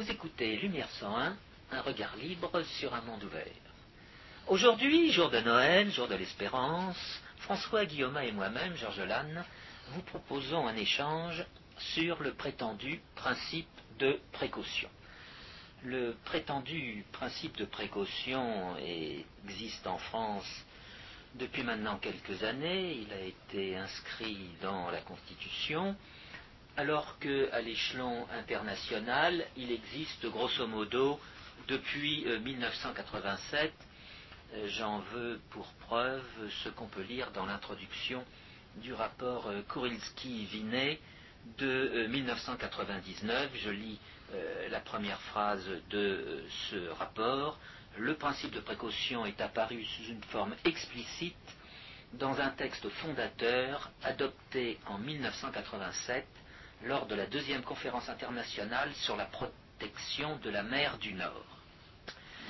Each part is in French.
Vous écoutez Lumière 101, un regard libre sur un monde ouvert. Aujourd'hui, jour de Noël, jour de l'espérance, François Guillaume et moi-même, Georges Lannes, vous proposons un échange sur le prétendu principe de précaution. Le prétendu principe de précaution existe en France depuis maintenant quelques années. Il a été inscrit dans la Constitution alors qu'à l'échelon international, il existe grosso modo depuis 1987. Euh, euh, j'en veux pour preuve ce qu'on peut lire dans l'introduction du rapport euh, Kurilski-Vinet de 1999. Je lis la première phrase de ce rapport. Le principe de précaution est apparu sous une forme explicite dans un texte fondateur adopté en 1987 lors de la deuxième conférence internationale sur la protection de la mer du Nord.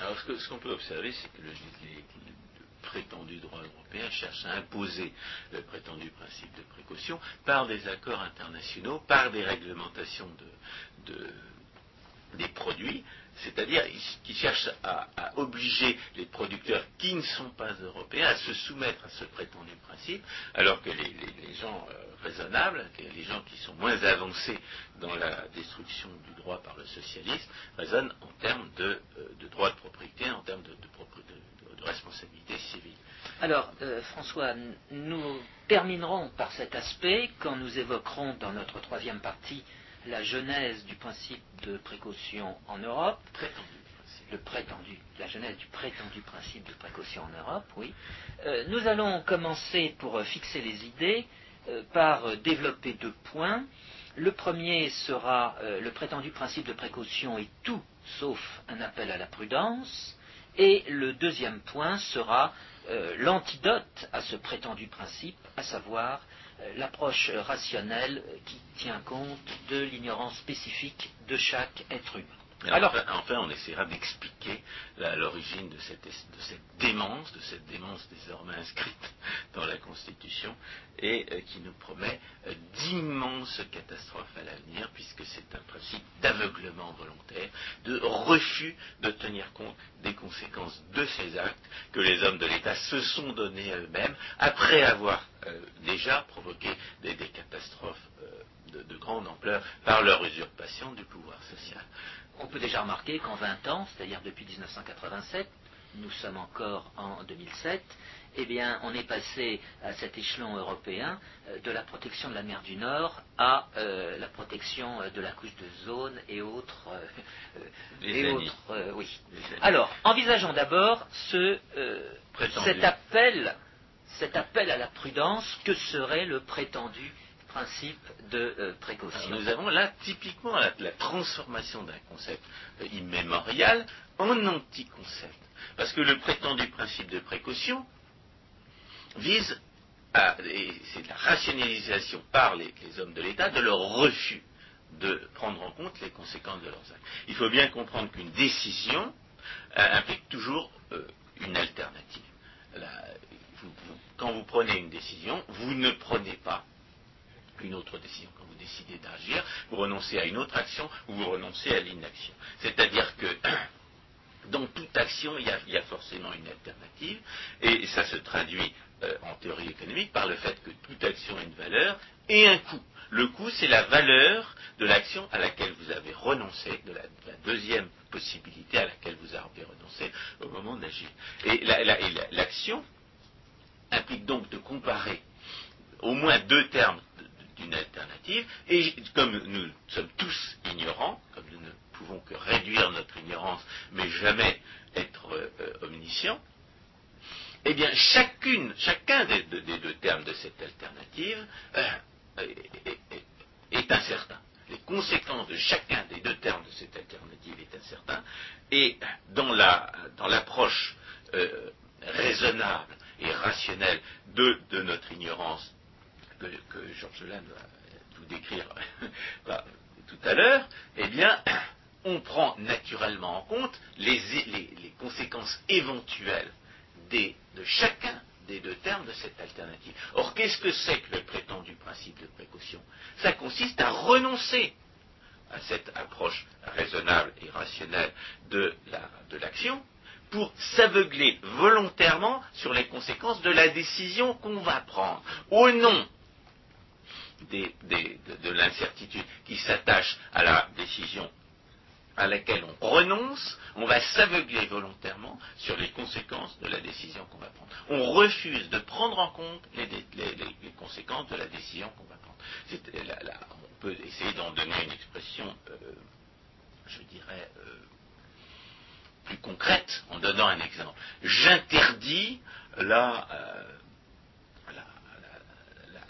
Alors ce qu'on peut observer, c'est que le, prétendu droit européen cherche à imposer le prétendu principe de précaution par des accords internationaux, par des réglementations des produits, c'est-à-dire qu'ils cherchent à, obliger les producteurs qui ne sont pas européens à se soumettre à ce prétendu principe, alors que les, gens euh, raisonnables, les gens qui sont moins avancés dans la destruction du droit par le socialisme, raisonnent en termes de, euh, droit de propriété, en termes de, responsabilité civile. Alors, euh, François, nous terminerons par cet aspect quand nous évoquerons dans notre troisième partie la genèse du principe de précaution en Europe. Le prétendu, la genèse du prétendu principe de précaution en Europe, oui. Euh, nous allons commencer pour euh, fixer les idées euh, par développer deux points. Le premier sera le prétendu principe de précaution est tout sauf un appel à la prudence. Et le deuxième point sera l'antidote à ce prétendu principe, à savoir l'approche rationnelle qui tient compte de l'ignorance spécifique de chaque être humain. Alors, enfin, on essaiera d'expliquer l'origine de cette, démence, de cette démence désormais inscrite dans la Constitution et euh, qui nous promet euh, d'immenses catastrophes à l'avenir, puisque c'est un principe d'aveuglement volontaire, de refus de tenir compte des conséquences de ces actes que les hommes de l'État se sont donnés à eux-mêmes, après avoir euh, déjà provoqué des, catastrophes de, de grande ampleur par leur usurpation du pouvoir social on peut déjà remarquer qu'en 20 ans, c'est-à-dire depuis 1987, nous sommes encore en 2007, eh bien, on est passé à cet échelon européen euh, de la protection de la mer du Nord à euh, la protection euh, de la couche de zone et autres. oui. Alors, envisageons d'abord ce, cet appel, cet appel à la prudence que serait le prétendu principe de euh, précaution. nous avons là typiquement la, transformation d'un concept euh, immémorial en anti-concept. Parce que le prétendu principe de précaution vise à, c'est la rationalisation par les, hommes de l'État de leur refus de prendre en compte les conséquences de leurs actes. Il faut bien comprendre qu'une décision euh, implique toujours une alternative. quand vous prenez une décision, vous ne prenez pas une autre décision. Quand vous décidez d'agir, vous renoncez à une autre action ou vous renoncez à l'inaction. C'est-à-dire que dans toute action, il y, a, forcément une alternative, et ça se traduit euh, en théorie économique par le fait que toute action a une valeur et un coût. Le coût, c'est la valeur de l'action à laquelle vous avez renoncé, de la, deuxième possibilité à laquelle vous avez renoncé au moment d'agir. Et l'action implique donc de comparer au moins deux termes une alternative. Et comme nous sommes tous ignorants, comme nous ne pouvons que réduire notre ignorance, mais jamais être euh, omniscients, eh bien, chacune, chacun des, deux termes de cette alternative euh, est, incertain. Les conséquences de chacun des deux termes de cette alternative est incertain. Et dans l'approche la, dans euh, raisonnable et rationnelle de, de notre ignorance que, Georges Lannes va vous décrire tout à l'heure, eh bien, on prend naturellement en compte les, conséquences éventuelles de chacun des deux termes de cette alternative. Or, qu'est-ce que c'est que le prétendu principe de précaution? Ça consiste à renoncer à cette approche raisonnable et rationnelle de l'action, pour s'aveugler volontairement sur les conséquences de la décision qu'on va prendre, au nom de, l'incertitude qui s'attache à la décision à laquelle on renonce, on va s'aveugler volontairement sur les conséquences de la décision qu'on va prendre. On refuse de prendre en compte les, conséquences de la décision qu'on va prendre. on peut essayer d'en donner une expression, euh, je dirais, euh, plus concrète en donnant un exemple. J'interdis la, euh,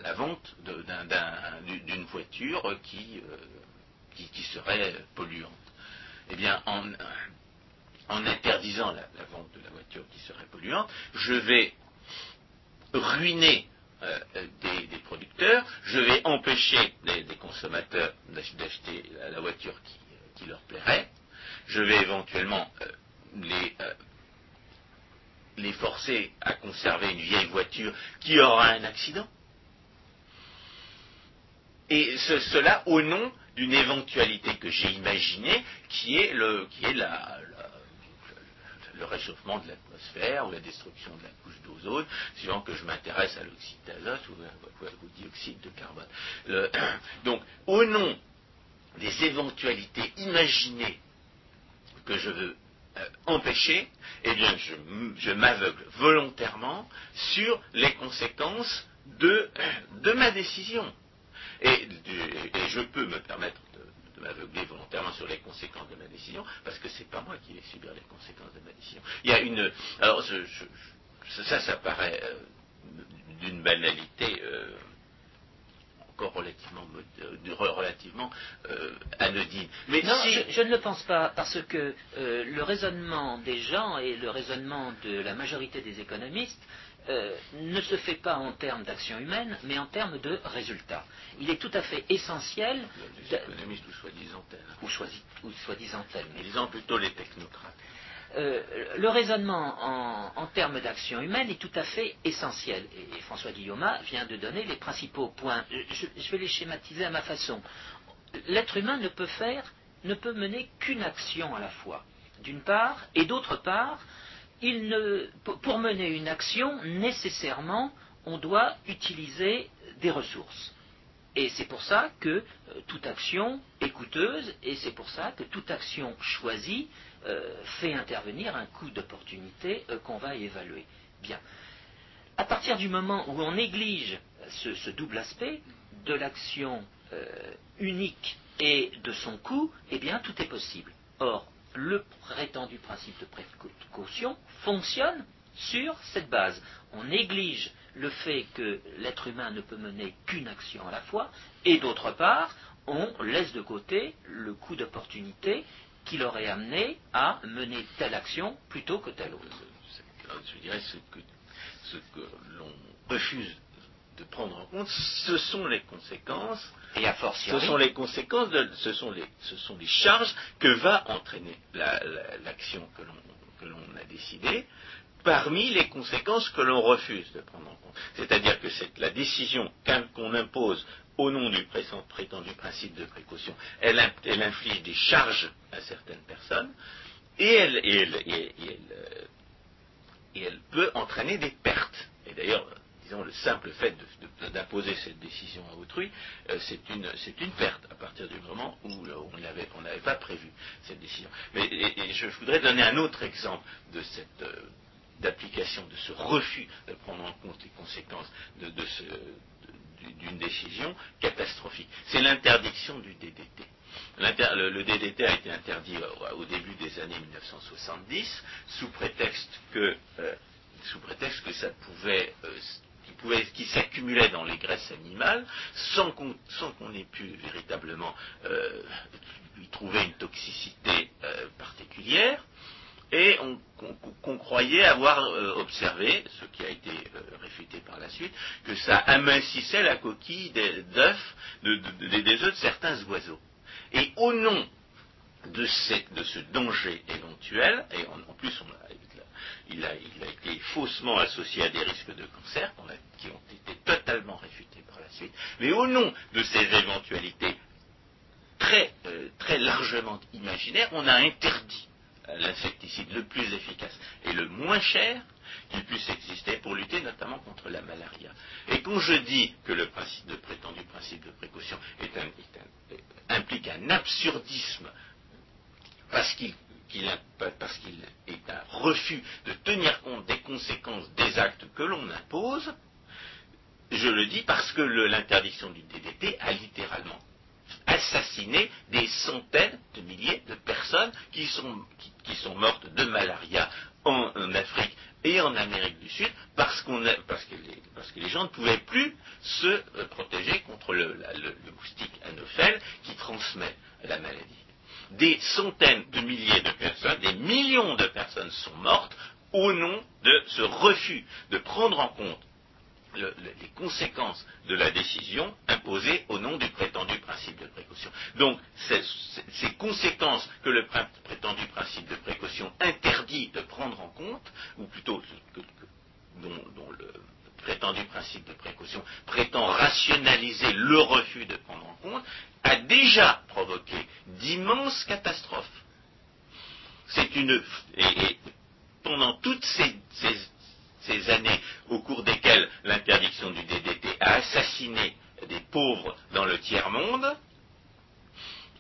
la, vente d'une voiture qui, qui, serait polluante. Eh bien, en, interdisant la, vente de la voiture qui serait polluante, je vais ruiner euh, des, producteurs, je vais empêcher des, consommateurs d'acheter la, voiture qui, leur plairait, je vais éventuellement euh, les, euh, les forcer à conserver une vieille voiture qui aura un accident. Et cela au nom d'une éventualité que j'ai imaginée, qui est le, réchauffement de l'atmosphère ou la destruction de la couche d'ozone, suivant que je m'intéresse à l'oxyde d'azote ou, au dioxyde de carbone. donc, au nom des éventualités imaginées que je veux euh, empêcher, eh je, m'aveugle volontairement sur les conséquences de ma décision. Et, je peux me permettre de, m'aveugler volontairement sur les conséquences de ma décision, parce que c'est pas moi qui vais subir les conséquences de ma décision. Il y a une. Alors, ça, ça paraît euh, d'une banalité. Euh, encore relativement, euh, relativement anodine. Mais non, je, ne le pense pas, parce que le raisonnement des gens et le raisonnement de la majorité des économistes euh, ne se fait pas en termes d'action humaine, mais en termes de résultats. Il est tout à fait essentiel. Les économistes ou soi-disant Ou, soi-disant Mais disons plutôt les technocrates. Euh, le raisonnement en, termes d'action humaine est tout à fait essentiel. Et, François Guillaume vient de donner les principaux points. Je, je vais les schématiser à ma façon. L'être humain ne peut faire, ne peut mener qu'une action à la fois, d'une part, et d'autre part, pour mener une action, nécessairement, on doit utiliser des ressources. Et c'est pour ça que euh, toute action est coûteuse, et c'est pour ça que toute action choisie euh, fait intervenir un coût d'opportunité euh, qu'on va évaluer. Bien. À partir du moment où on néglige ce, double aspect de l'action unique et de son coût, eh bien tout est possible. Or, le prétendu principe de précaution fonctionne sur cette base. On néglige le fait que l'être humain ne peut mener qu'une action à la fois, et d'autre part, on laisse de côté le coût d'opportunité qui l'aurait amené à mener telle action plutôt que telle autre. Je dirais ce que, ce que l'on refuse de prendre en compte, ce sont les conséquences. Et à fortiori, ce sont les conséquences, de, ce, sont les, ce sont les charges que va entraîner l'action que l'on a décidée parmi les conséquences que l'on refuse de prendre en compte. C'est-à-dire que c'est la décision qu'on impose au nom du prétendu principe de précaution, elle, elle, inflige des charges à certaines personnes et elle, et elle, et elle, et elle peut entraîner des pertes. Et d'ailleurs, le simple fait d'imposer cette décision à autrui, euh, c'est une, perte à partir du moment où euh, on n'avait pas prévu cette décision. Mais et, je voudrais donner un autre exemple de cette euh, d'application de ce refus de prendre en compte les conséquences d'une décision catastrophique. C'est l'interdiction du DDT. Le, DDT a été interdit au, début des années 1970 sous prétexte que, sous prétexte que ça pouvait qui, s'accumulait dans les graisses animales sans qu'on, ait pu véritablement euh, trouver une toxicité euh, particulière et qu'on croyait avoir euh, observé, ce qui a été réfuté par la suite, que ça amincissait la coquille des œufs, des œufs de certains oiseaux. Et au nom de, ce danger éventuel, et en, plus on a il a, été faussement associé à des risques de cancer qui ont été totalement réfutés par la suite. Mais au nom de ces éventualités très, très largement imaginaire, on a interdit l'insecticide le plus efficace et le moins cher qui puisse exister pour lutter notamment contre la malaria. Et quand je dis que le, prétendu principe de précaution implique un absurdisme parce qu'il est un refus de tenir compte des conséquences des actes que l'on impose, je le dis parce que l'interdiction du DDT a littéralement assassiné des centaines de milliers de personnes qui sont, mortes de malaria en, Afrique et en Amérique du Sud parce, que les, gens ne pouvaient plus se euh, protéger contre le, moustique anophèle qui transmet la maladie. Des centaines de milliers de personnes, des millions de personnes sont mortes au nom de ce refus de prendre en compte les conséquences de la décision imposée au nom du prétendu principe de précaution. Donc, ces conséquences que le prétendu principe de précaution interdit de prendre en compte, ou plutôt dont, le prétendu principe de précaution prétend rationaliser le refus de prendre en compte, a déjà provoqué d'immenses catastrophes. C'est une et, pendant toutes ces années au cours desquelles l'interdiction du DDT a assassiné des pauvres dans le tiers-monde,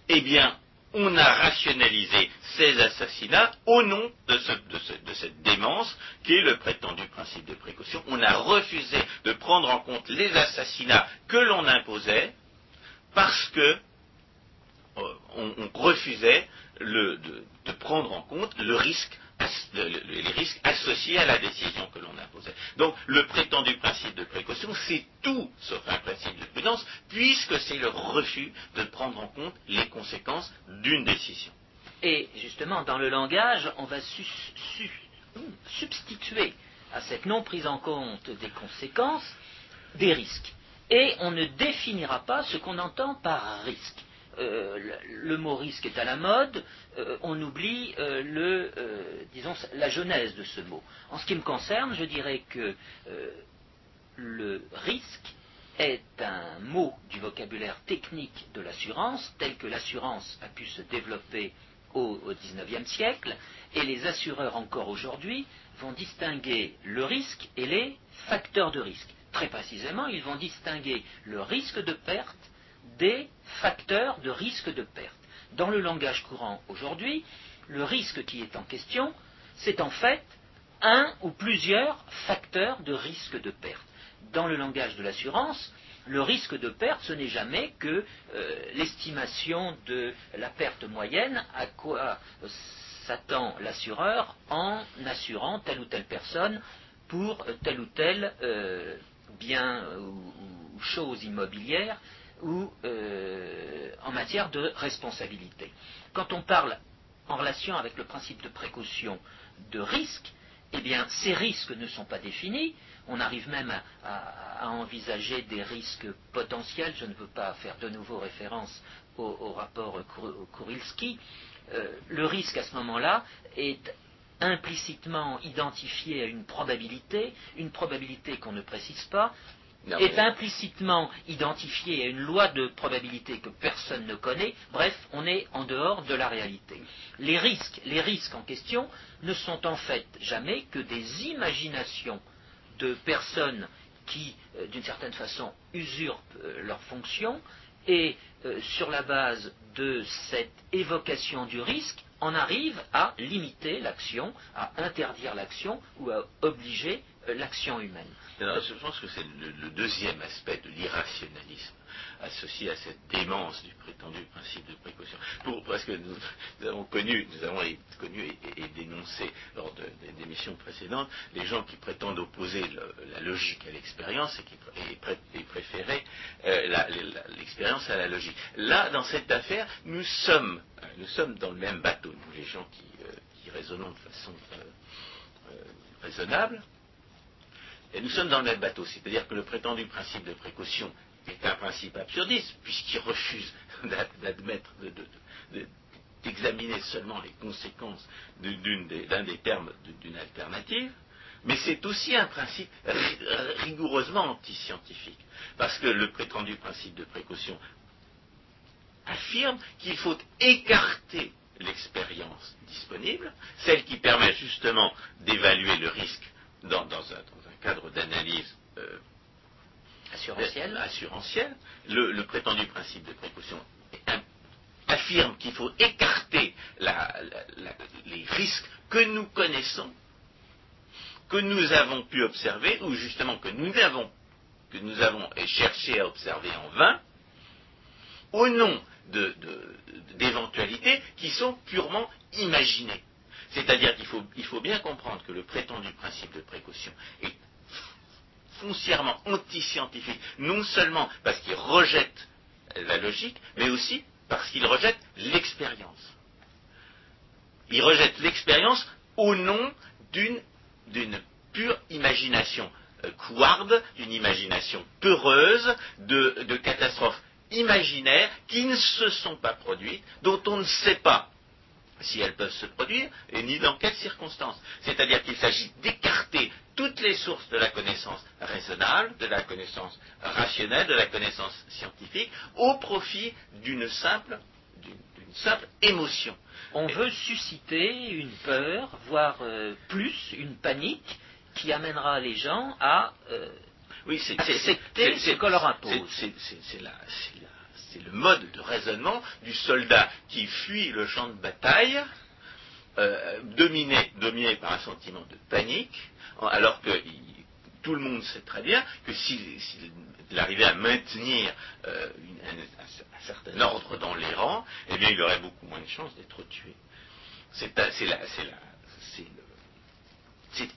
eh bien, on a rationalisé ces assassinats au nom de, cette démence qui est le prétendu principe de précaution. On a refusé de prendre en compte les assassinats que l'on imposait parce que euh, on, refusait de, prendre en compte le risque les risques associés à la décision que l'on imposait. Donc le prétendu principe de précaution, c'est tout sauf un principe de prudence, puisque c'est le refus de prendre en compte les conséquences d'une décision. Et justement, dans le langage, on va substituer à cette non prise en compte des conséquences des risques. Et on ne définira pas ce qu'on entend par risque. Euh, le mot risque est à la mode, euh, on oublie euh, le, disons, la genèse de ce mot. En ce qui me concerne, je dirais que le risque est un mot du vocabulaire technique de l'assurance, tel que l'assurance a pu se développer au XIXe siècle, et les assureurs encore aujourd'hui vont distinguer le risque et les facteurs de risque. Très précisément, ils vont distinguer le risque de perte des facteurs de risque de perte. Dans le langage courant aujourd'hui, le risque qui est en question, c'est en fait un ou plusieurs facteurs de risque de perte. Dans le langage de l'assurance, le risque de perte, ce n'est jamais que euh, l'estimation de la perte moyenne à quoi s'attend l'assureur en assurant telle ou telle personne pour tel ou tel euh, bien ou chose immobilière ou euh, en matière de responsabilité. Quand on parle en relation avec le principe de précaution de risque, eh bien, ces risques ne sont pas définis. On arrive même à, envisager des risques potentiels. Je ne veux pas faire de nouveau référence au, rapport Kurilski. Euh, le risque à ce moment-là est implicitement identifié à une probabilité, une probabilité qu'on ne précise pas, est implicitement identifié à une loi de probabilité que personne ne connaît, bref, on est en dehors de la réalité. Les risques, les risques en question ne sont en fait jamais que des imaginations de personnes qui, euh, d'une certaine façon, usurpent euh, leurs fonctions, et euh, sur la base de cette évocation du risque, on arrive à limiter l'action, à interdire l'action ou à obliger l'action humaine je pense que c'est le, deuxième aspect de l'irrationalisme associé à cette démence du prétendu principe de précaution. parce que nous, avons connu, nous avons connu et, dénoncé lors des émissions précédentes les gens qui prétendent opposer la logique à l'expérience et qui préféraient euh, l'expérience à la logique. Là, dans cette affaire, nous sommes, nous sommes dans le même bateau, nous les gens qui, euh, raisonnons de façon euh, raisonnable. Et nous sommes dans le même bateau, c'est-à-dire que le prétendu principe de précaution est un principe absurdiste, puisqu'il refuse d'admettre, d'examiner seulement les conséquences d'un des termes d'une alternative, mais c'est aussi un principe rigoureusement antiscientifique, parce que le prétendu principe de précaution affirme qu'il faut écarter l'expérience disponible, celle qui permet justement d'évaluer le risque dans, un, cadre d'analyse euh, assurantielle. Le, prétendu principe de précaution affirme qu'il faut écarter les risques que nous connaissons, que nous avons pu observer, ou justement que nous avons, que nous avons cherché à observer en vain, au nom d'éventualités qui sont purement imaginées. C'est-à-dire qu'il faut, il faut bien comprendre que le prétendu principe de précaution est foncièrement anti-scientifique, non seulement parce qu'il rejette la logique, mais aussi parce qu'il rejette l'expérience. Il rejette l'expérience au nom d'une pure imagination euh, couarde, d'une imagination peureuse de, de catastrophes imaginaires qui ne se sont pas produites, dont on ne sait pas si elles peuvent se produire, et ni dans quelles circonstances. C'est-à-dire qu'il s'agit d'écarter toutes les sources de la connaissance raisonnable, de la connaissance rationnelle, de la connaissance scientifique, au profit d'une simple, d'une simple émotion. On veut susciter une peur, voire euh, plus, une panique, qui amènera les gens à euh, oui, accepter ce qu'on leur impose. C'est le mode de raisonnement du soldat qui fuit le champ de bataille, euh, dominé, par un sentiment de panique, alors que tout le monde sait très bien que s'il arrivait à maintenir euh, un, certain ordre dans les rangs, eh bien il aurait beaucoup moins de chances d'être tué. C'est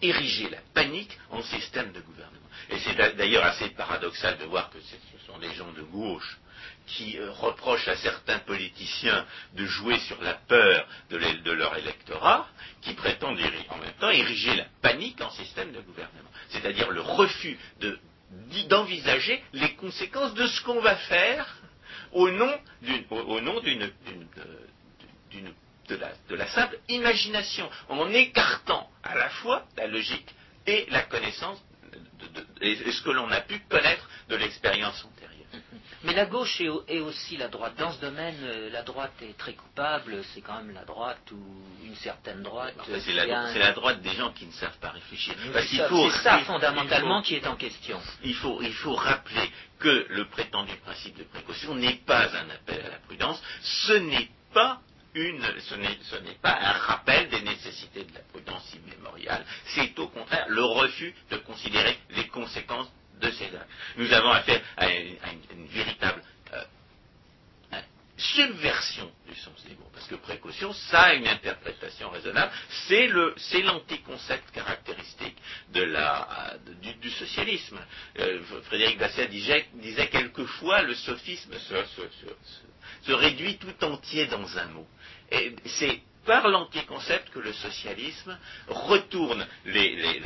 ériger la panique en système de gouvernement. Et c'est d'ailleurs assez paradoxal de voir que ce sont des gens de gauche qui euh, reprochent à certains politiciens de jouer sur la peur de, leur électorat, qui prétendent en même temps ériger la panique en système de gouvernement. C'est-à-dire le refus d'envisager les conséquences de ce qu'on va faire au nom d'une de, de la simple imagination, en écartant à la fois la logique et la connaissance et ce que l'on a pu connaître de l'expérience antérieure. Mais la gauche est, aussi la droite. Dans ce domaine, euh, la droite est très coupable. C'est quand même la droite ou une certaine droite. c'est la, droite des gens qui ne savent pas réfléchir. C'est ça, fondamentalement qui est en question. Il faut, il faut rappeler que le prétendu principe de précaution n'est pas un appel à la prudence. Ce n'est pas une, ce n'est pas un rappel des nécessités de la prudence immémoriale, c'est au contraire le refus de considérer les conséquences de ces actes. Nous avons affaire à une, véritable euh, subversion du sens des mots, parce que précaution, ça a une interprétation raisonnable, c'est l'anticoncept caractéristique du, socialisme. Euh, Frédéric Basset disait, quelquefois le sophisme réduit tout entier dans un mot. C'est par l'anticoncept que le socialisme retourne les,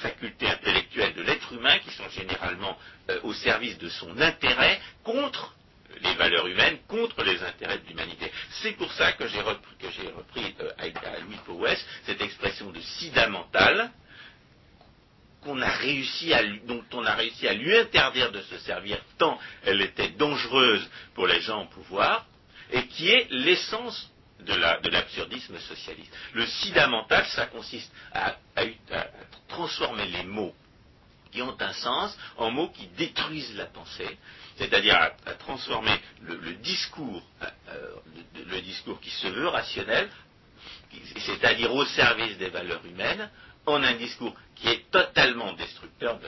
facultés intellectuelles de l'être humain, qui sont généralement euh, au service de son intérêt, contre les valeurs humaines, contre les intérêts de l'humanité. C'est pour ça que j'ai repris, euh, à, Louis Powes cette expression de sida mental, qu'on a réussi à, dont on a réussi à lui interdire de se servir tant elle était dangereuse pour les gens au pouvoir, et qui est l'essence de l'absurdisme socialiste. Le sida mental, ça consiste à, transformer les mots qui ont un sens en mots qui détruisent la pensée, c'est-à-dire à, transformer le, discours, euh, euh, le, discours qui se veut rationnel, c'est-à-dire au service des valeurs humaines, en un discours qui est totalement destructeur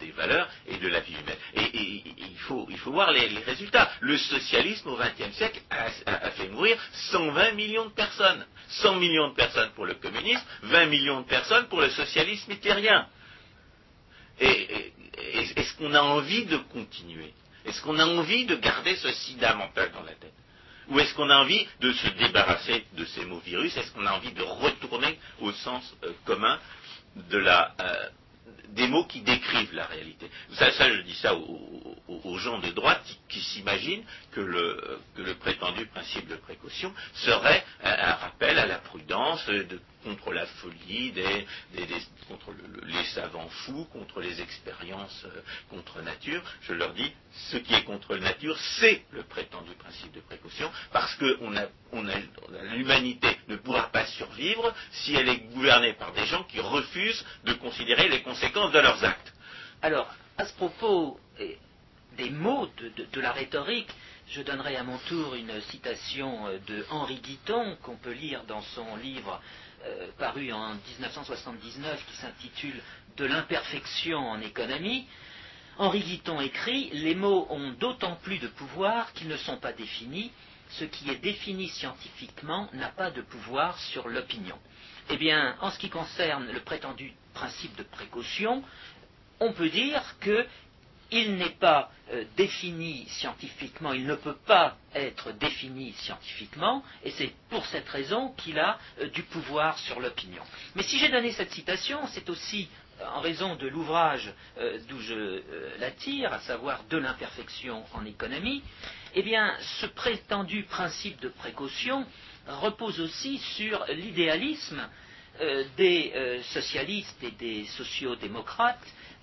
des valeurs et de la vie humaine. Et, il, faut, voir les, résultats. Le socialisme au XXe siècle a, fait mourir 120 millions de personnes. 100 millions de personnes pour le communisme, 20 millions de personnes pour le socialisme hitlérien. Et, est-ce qu'on a envie de continuer Est-ce qu'on a envie de garder ce sida mental dans la tête ou est-ce qu'on a envie de se débarrasser de ces mots virus? Est-ce qu'on a envie de retourner au sens euh, commun euh, des mots qui décrivent la réalité? Ça, je dis ça aux, gens de droite qui, s'imaginent que le, que le, prétendu principe de précaution serait un, rappel à la prudence de, contre la folie, des, contre les savants fous, contre les expériences euh, contre nature. Je leur dis, ce qui est contre nature, c'est le prétendu principe de précaution, parce que l'humanité ne pourra pas survivre si elle est gouvernée par des gens qui refusent de considérer les conséquences de leurs actes. Alors, à ce propos des mots de la rhétorique, je donnerai à mon tour une citation euh, de Henri Guiton qu'on peut lire dans son livre euh, paru en 1979 qui s'intitule De l'imperfection en économie. Henri Guiton écrit Les mots ont d'autant plus de pouvoir qu'ils ne sont pas définis. Ce qui est défini scientifiquement n'a pas de pouvoir sur l'opinion. Eh bien, en ce qui concerne le prétendu principe de précaution, on peut dire que il n'est pas euh, défini scientifiquement, il ne peut pas être défini scientifiquement, et c'est pour cette raison qu'il a euh, du pouvoir sur l'opinion. Mais si j'ai donné cette citation, c'est aussi euh, en raison de l'ouvrage d'où je l'attire, à savoir de l'imperfection en économie, eh bien, ce prétendu principe de précaution repose aussi sur l'idéalisme des socialistes et des sociaux-démocrates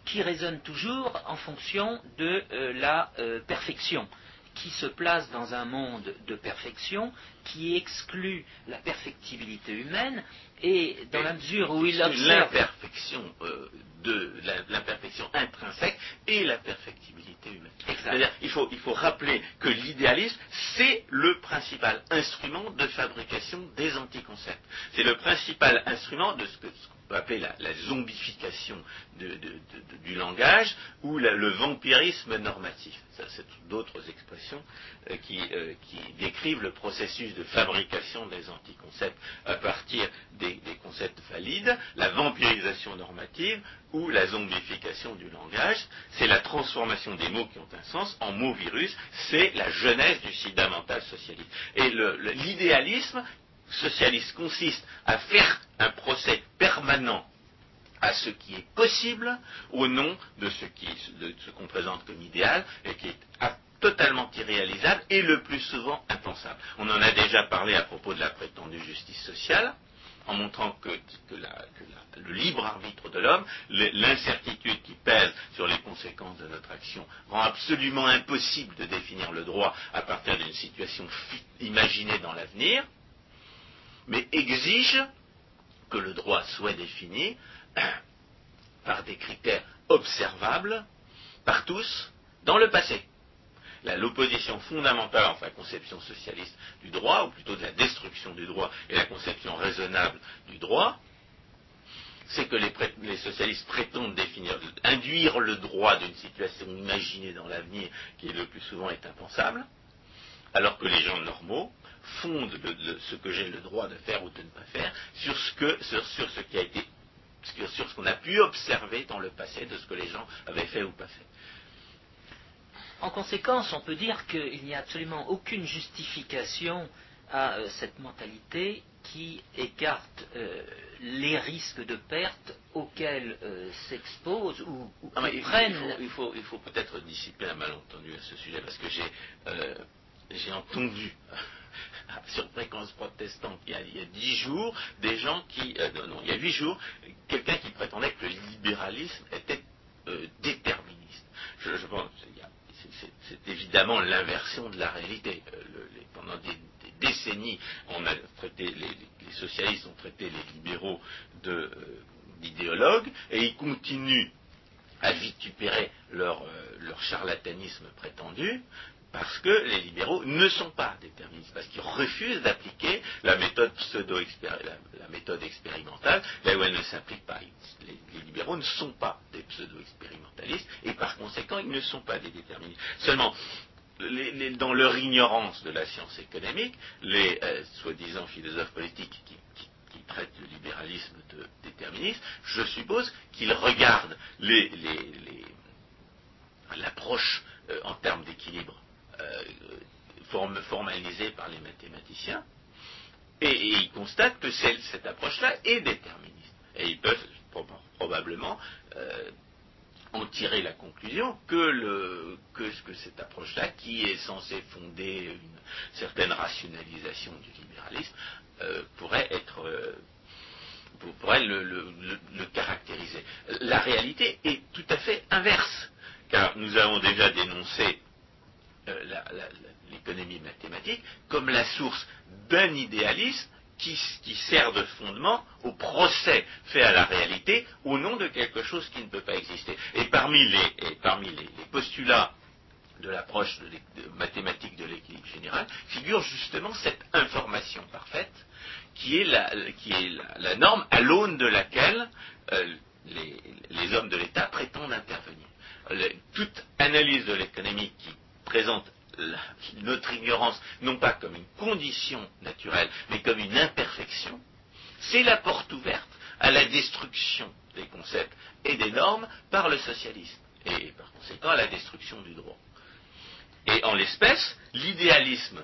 qui raisonne toujours en fonction de euh, la euh, perfection, qui se place dans un monde de perfection, qui exclut la perfectibilité humaine, et dans la mesure où il observe... L'imperfection euh, de l'imperfection intrinsèque et la perfectibilité humaine. C'est-à-dire il faut, il faut rappeler que l'idéalisme, c'est le principal instrument de fabrication des anticoncepts. C'est le principal instrument de ce que, appeler la, zombification du langage ou le vampirisme normatif. Ça, c'est d'autres expressions euh, euh, qui, décrivent le processus de fabrication des anticoncepts à partir des, concepts valides, la vampirisation normative ou la zombification du langage. C'est la transformation des mots qui ont un sens en mots virus. C'est la jeunesse du sida mental socialiste. Et l'idéalisme socialiste consiste à faire un procès permanent à ce qui est possible au nom de ce qu'on présente comme idéal et qui est totalement irréalisable et le plus souvent impensable. On en a déjà parlé à propos de la prétendue justice sociale, en montrant que, le libre arbitre de l'homme, l'incertitude qui pèse sur les conséquences de notre action, rend absolument impossible de définir le droit à partir d'une situation imaginée dans l'avenir mais exige que le droit soit défini par des critères observables par tous dans le passé. L'opposition fondamentale entre la conception socialiste du droit, ou plutôt de la destruction du droit, et la conception raisonnable du droit, c'est que les, socialistes prétendent définir, induire le droit d'une situation imaginée dans l'avenir qui le plus souvent est impensable, alors que les gens normaux fonde ce que j'ai le droit de faire ou de ne pas faire sur ce, que, sur, ce qui a été sur ce qu'on a pu observer dans le passé de ce que les gens avaient fait ou pas fait. En conséquence, on peut dire qu'il n'y a absolument aucune justification à euh, cette mentalité qui écarte euh, les risques de perte auxquels euh, s'exposent ou, ah, prennent. Il faut, il faut, peut-être dissiper un malentendu à ce sujet parce que j'ai entendu sur fréquence protestante il y a, dix jours, des gens qui, euh, non, il y a huit jours, quelqu'un qui prétendait que le libéralisme était euh, déterministe. Je, c'est évidemment l'inversion de la réalité. Euh, pendant des, décennies, on a traité, les, socialistes ont traité les libéraux d'idéologues, et ils continuent à vitupérer leur, leur charlatanisme prétendu, parce que les libéraux ne sont pas déterministes, parce qu'ils refusent d'appliquer la méthode pseudo la, méthode expérimentale, là où elle ne s'applique pas. Les, libéraux ne sont pas des pseudo-expérimentalistes, et par conséquent, ils ne sont pas des déterministes. Seulement, dans leur ignorance de la science économique, les euh, soi-disant philosophes politiques qui, traitent le libéralisme de déterministe, je suppose qu'ils regardent l'approche euh, en termes d'équilibre euh, formalisée par les mathématiciens, et, ils constatent que cette approche-là est déterministe. Et ils peuvent probablement euh, en tirer la conclusion que, le, que, cette approche-là, qui est censée fonder une certaine rationalisation du libéralisme, euh, pourrait être pourrait le, le, caractériser. La réalité est tout à fait inverse, car nous avons déjà dénoncé euh, l'économie mathématique comme la source d'un idéalisme qui, sert de fondement au procès fait à la réalité au nom de quelque chose qui ne peut pas exister. Et parmi les, parmi les, postulats de l'approche mathématique de l'équilibre général figure justement cette information parfaite qui est la, qui est la, norme à l'aune de laquelle euh, les, hommes de l'État prétendent intervenir. toute analyse de l'économie qui présente notre ignorance, non pas comme une condition naturelle, mais comme une imperfection, c'est la porte ouverte à la destruction des concepts et des normes par le socialisme, et par conséquent à la destruction du droit. Et en l'espèce, l'idéalisme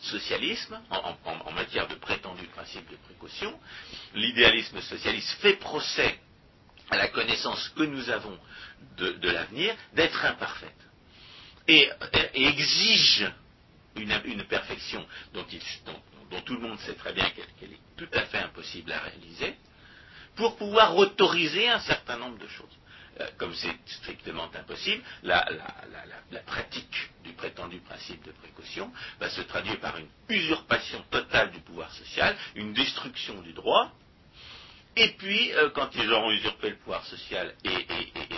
socialisme, en, matière de prétendu principe de précaution, l'idéalisme socialiste fait procès à la connaissance que nous avons de l'avenir d'être imparfaite et, exige une, perfection dont, tout le monde sait très bien qu'elle est tout à fait impossible à réaliser, pour pouvoir autoriser un certain nombre de choses. Euh, comme c'est strictement impossible, la, pratique du prétendu principe de précaution va se traduire par une usurpation totale du pouvoir social, une destruction du droit, et puis, euh, quand ils auront usurpé le pouvoir social et,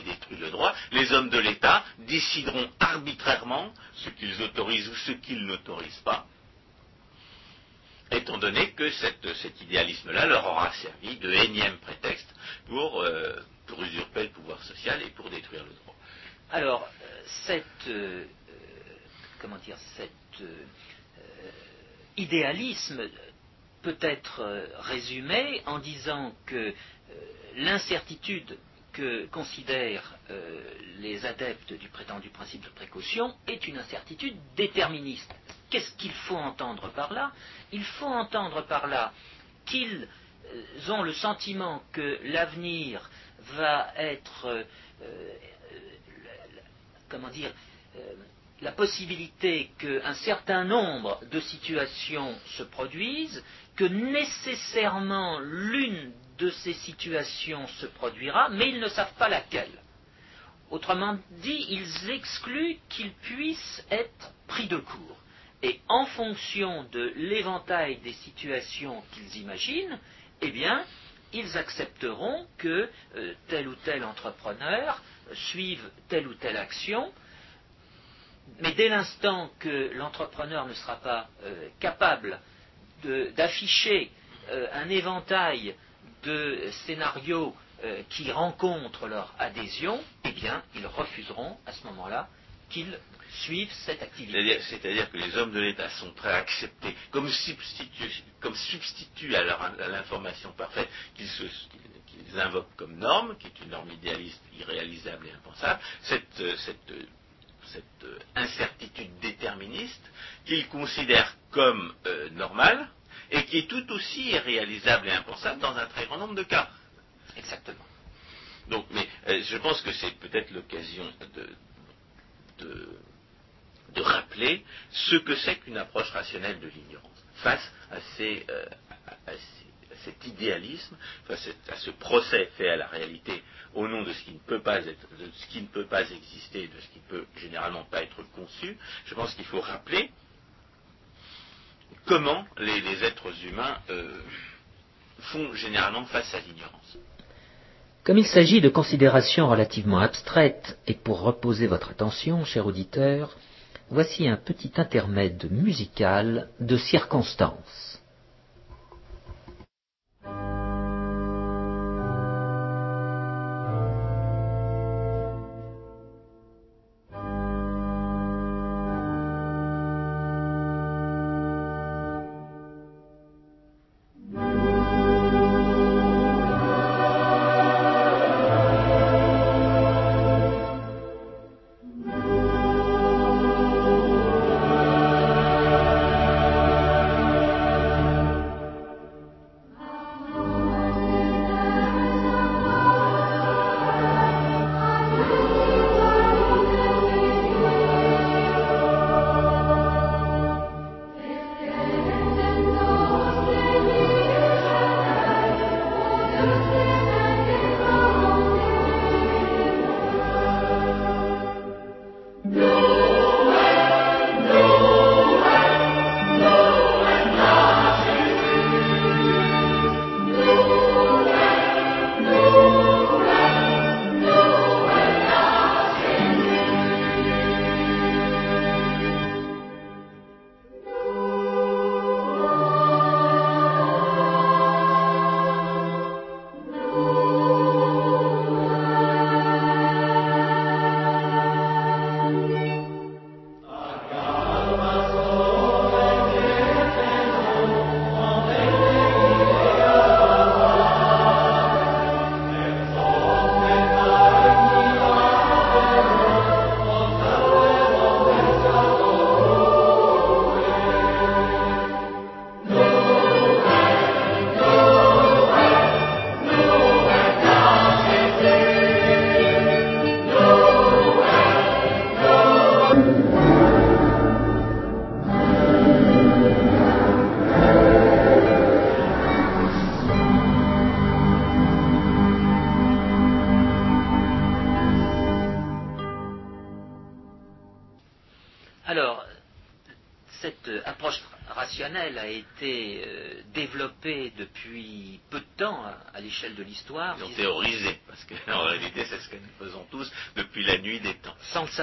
détruit le droit, les hommes de l'État décideront arbitrairement ce qu'ils autorisent ou ce qu'ils n'autorisent pas, étant donné que cet idéalisme-là leur aura servi de énième prétexte pour, euh, pour, usurper le pouvoir social et pour détruire le droit. Alors, euh, cette, comment dire, cet idéalisme peut être euh, résumé en disant que euh, l'incertitude que considèrent euh, les adeptes du prétendu principe de précaution est une incertitude déterministe. Qu'est-ce qu'il faut entendre par là? Il faut entendre par là qu'ils ont le sentiment que l'avenir va être, comment dire, la possibilité qu'un certain nombre de situations se produisent que nécessairement l'une de ces situations se produira, mais ils ne savent pas laquelle. Autrement dit, ils excluent qu'ils puissent être pris de court. Et en fonction de l'éventail des situations qu'ils imaginent, eh bien, ils accepteront que euh, tel ou tel entrepreneur suive telle ou telle action, mais dès l'instant que l'entrepreneur ne sera pas euh, capable d'afficher euh, un éventail de scénarios euh, qui rencontrent leur adhésion, eh bien, ils refuseront à ce moment-là qu'ils suivent cette activité. C'est-à-dire que les hommes de l'État sont prêts à accepter comme substitut, à l'information parfaite qu'ils invoquent comme norme, qui est une norme idéaliste, irréalisable et impensable, cette cette euh, incertitude déterministe qu'il considère comme euh, normale et qui est tout aussi réalisable et impensable dans un très grand nombre de cas. Exactement. Donc, mais euh, je pense que c'est peut-être l'occasion de, de, rappeler ce que c'est qu'une approche rationnelle de l'ignorance face à ces, cet idéalisme, face à ce procès fait à la réalité au nom de ce qui ne peut pas être, de exister, de ce qui ne peut généralement pas être conçu, je pense qu'il faut rappeler comment les, êtres humains euh, font généralement face à l'ignorance. Comme il s'agit de considérations relativement abstraites, et pour reposer votre attention, cher auditeur, voici un petit intermède musical de circonstance.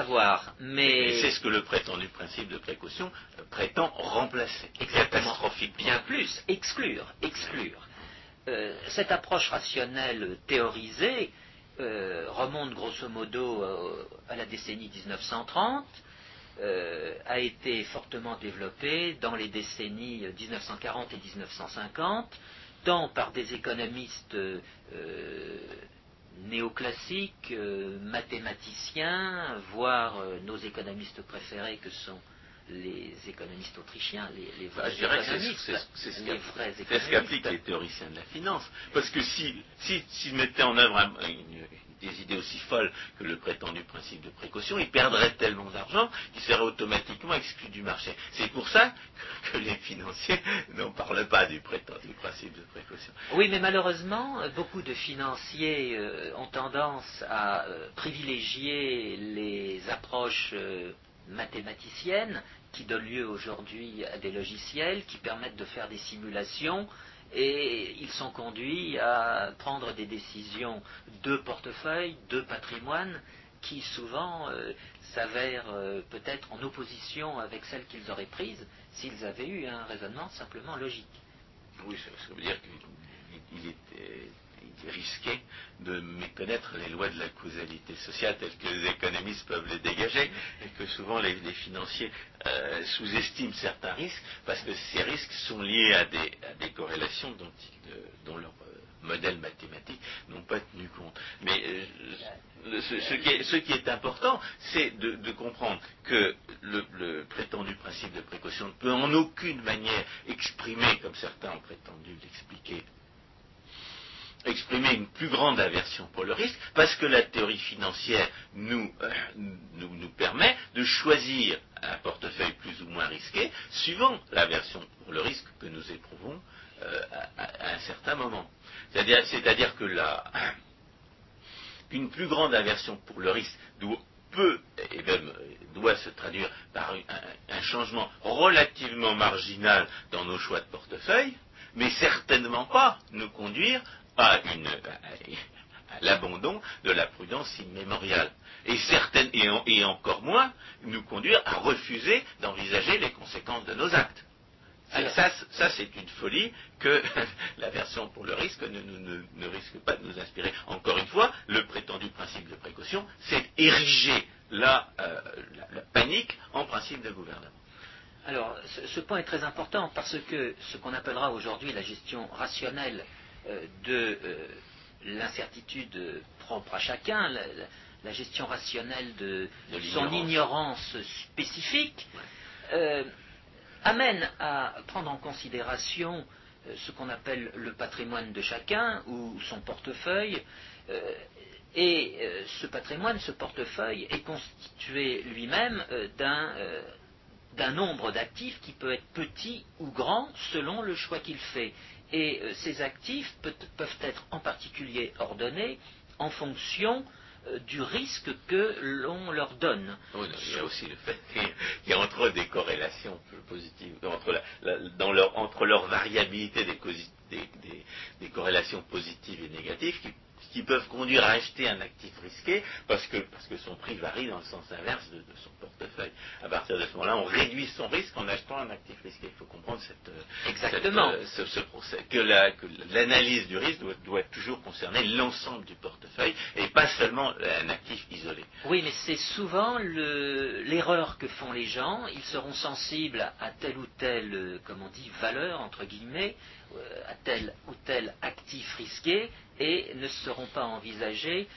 Savoir. Mais Et c'est ce que le prétendu principe de précaution euh, prétend remplacer. Exactement. Bien plus, exclure, exclure. Euh, cette approche rationnelle théorisée euh, remonte grosso modo à la décennie 1930, euh, a été fortement développée dans les décennies 1940 et 1950, tant par des économistes néoclassiques, euh, mathématiciens, voire euh, nos économistes préférés que sont les économistes autrichiens, les, les Bah, vrais je dirais que c'est- économistes, c'est ce les qu'appliquent les théoriciens de la finance. Parce que si, si, s'ils mettaient en œuvre un- une- des idées aussi folles que le prétendu principe de précaution, ils perdraient tellement d'argent qu'ils seraient automatiquement exclus du marché. C'est pour ça que les financiers n'en parlent pas du prétendu principe de précaution. Oui, mais malheureusement, beaucoup de financiers euh, ont tendance à euh, privilégier les approches euh, mathématiciennes qui donnent lieu aujourd'hui à des logiciels qui permettent de faire des simulations et ils sont conduits à prendre des décisions de portefeuille, de patrimoine qui souvent euh, s'avèrent euh, peut-être en opposition avec celles qu'ils auraient prises s'ils avaient eu un raisonnement simplement logique. Euh, il est risqué de méconnaître les lois de la causalité sociale telles que les économistes peuvent les dégager et que souvent les, financiers euh, sous-estiment certains risques parce que ces risques sont liés à des, corrélations dont, ils, euh, modèles mathématiques n'ont pas tenu compte. Mais euh, ce, qui est, important, c'est de, de comprendre que le, le prétendu principe de précaution ne peut en aucune manière exprimer, comme certains ont prétendu l'expliquer, exprimer une plus grande aversion pour le risque, parce que la théorie financière nous, euh, nous, nous permet de choisir un portefeuille plus ou moins risqué, suivant l'aversion pour le risque que nous éprouvons euh, à, un certain moment. C'est-à-dire, que qu'une plus grande aversion pour le risque doit, peut et même euh, doit se traduire par un changement relativement marginal dans nos choix de portefeuille, mais certainement pas nous conduire à, une, à- l'abandon de la prudence immémoriale. Et, certaines, et, en- et encore moins nous conduire à refuser d'envisager les conséquences de nos actes. Alors- ça, ça, c'est une folie que l'aversion pour le risque ne, ne- ne- ne risque pas de nous inspirer. Encore une fois, le prétendu principe de précaution, c'est ériger la, euh, la- la panique en principe de gouvernement. Alors, ce, ce point est très important parce que ce qu'on appellera aujourd'hui la gestion rationnelle euh, de euh, l'incertitude euh, propre à chacun, la, gestion rationnelle de, De son ignorance spécifique, euh, amène à prendre en considération euh, ce qu'on appelle le patrimoine de chacun ou son portefeuille. euh, et euh, ce patrimoine, ce portefeuille est constitué lui-même euh, euh, d'un nombre d'actifs qui peut être petit ou grand selon le choix qu'il fait. Et euh, ces actifs peuvent être en particulier ordonnés en fonction euh, du risque que l'on leur donne. Non, il y a aussi le fait qu'il y a entre eux des corrélations positives, entre, leur, variabilité des, corrélations positives et négatives qui peuvent conduire à acheter un actif risqué parce que, parce que son prix varie dans le sens inverse de, de son portefeuille. À partir de ce moment-là, on réduit son risque en achetant un actif risqué. Il faut comprendre cette, euh, Exactement. cette, euh, ce, ce procès, que la- que l'analyse du risque doit, doit toujours concerner l'ensemble du portefeuille et pas seulement un actif isolé. Oui, mais c'est souvent le- l'erreur que font les gens. Ils seront sensibles à telle ou telle, euh, comme on dit, valeur, entre guillemets, à tel ou tel actif risqué, et ne sauront pas envisager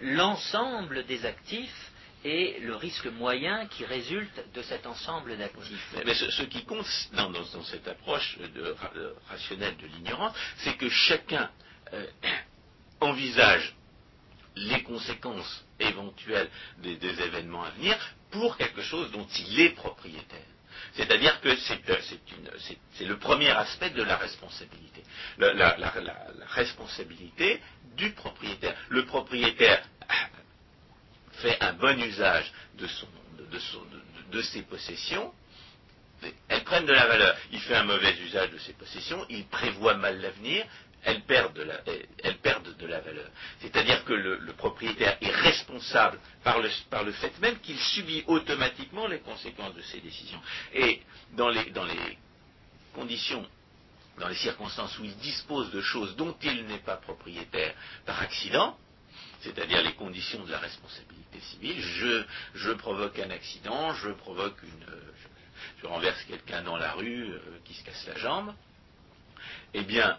l'ensemble des actifs et le risque moyen qui résulte de cet ensemble d'actifs. Mais, ce, qui compte dans, cette approche rationnelle de l'ignorance, c'est que chacun euh, envisage les conséquences éventuelles des événements à venir pour quelque chose dont il est propriétaire. C'est-à-dire que c'est euh, c'est le premier aspect de la responsabilité. La, responsabilité du propriétaire. Le propriétaire fait un bon usage de ses possessions elles prennent de la valeur. Il fait un mauvais usage de ses possessions, il prévoit mal l'avenir, elles perdent de la, perdent de la valeur. C'est-à-dire que le, propriétaire est responsable par le, par le fait même qu'il subit automatiquement les conséquences de ses décisions. Et dans les, dans les conditions dans les circonstances où il dispose de choses dont il n'est pas propriétaire par accident, c'est-à-dire les conditions de la responsabilité civile, je, je provoque un accident, je provoque une, je, renverse quelqu'un dans la rue euh, qui se casse la jambe, eh bien,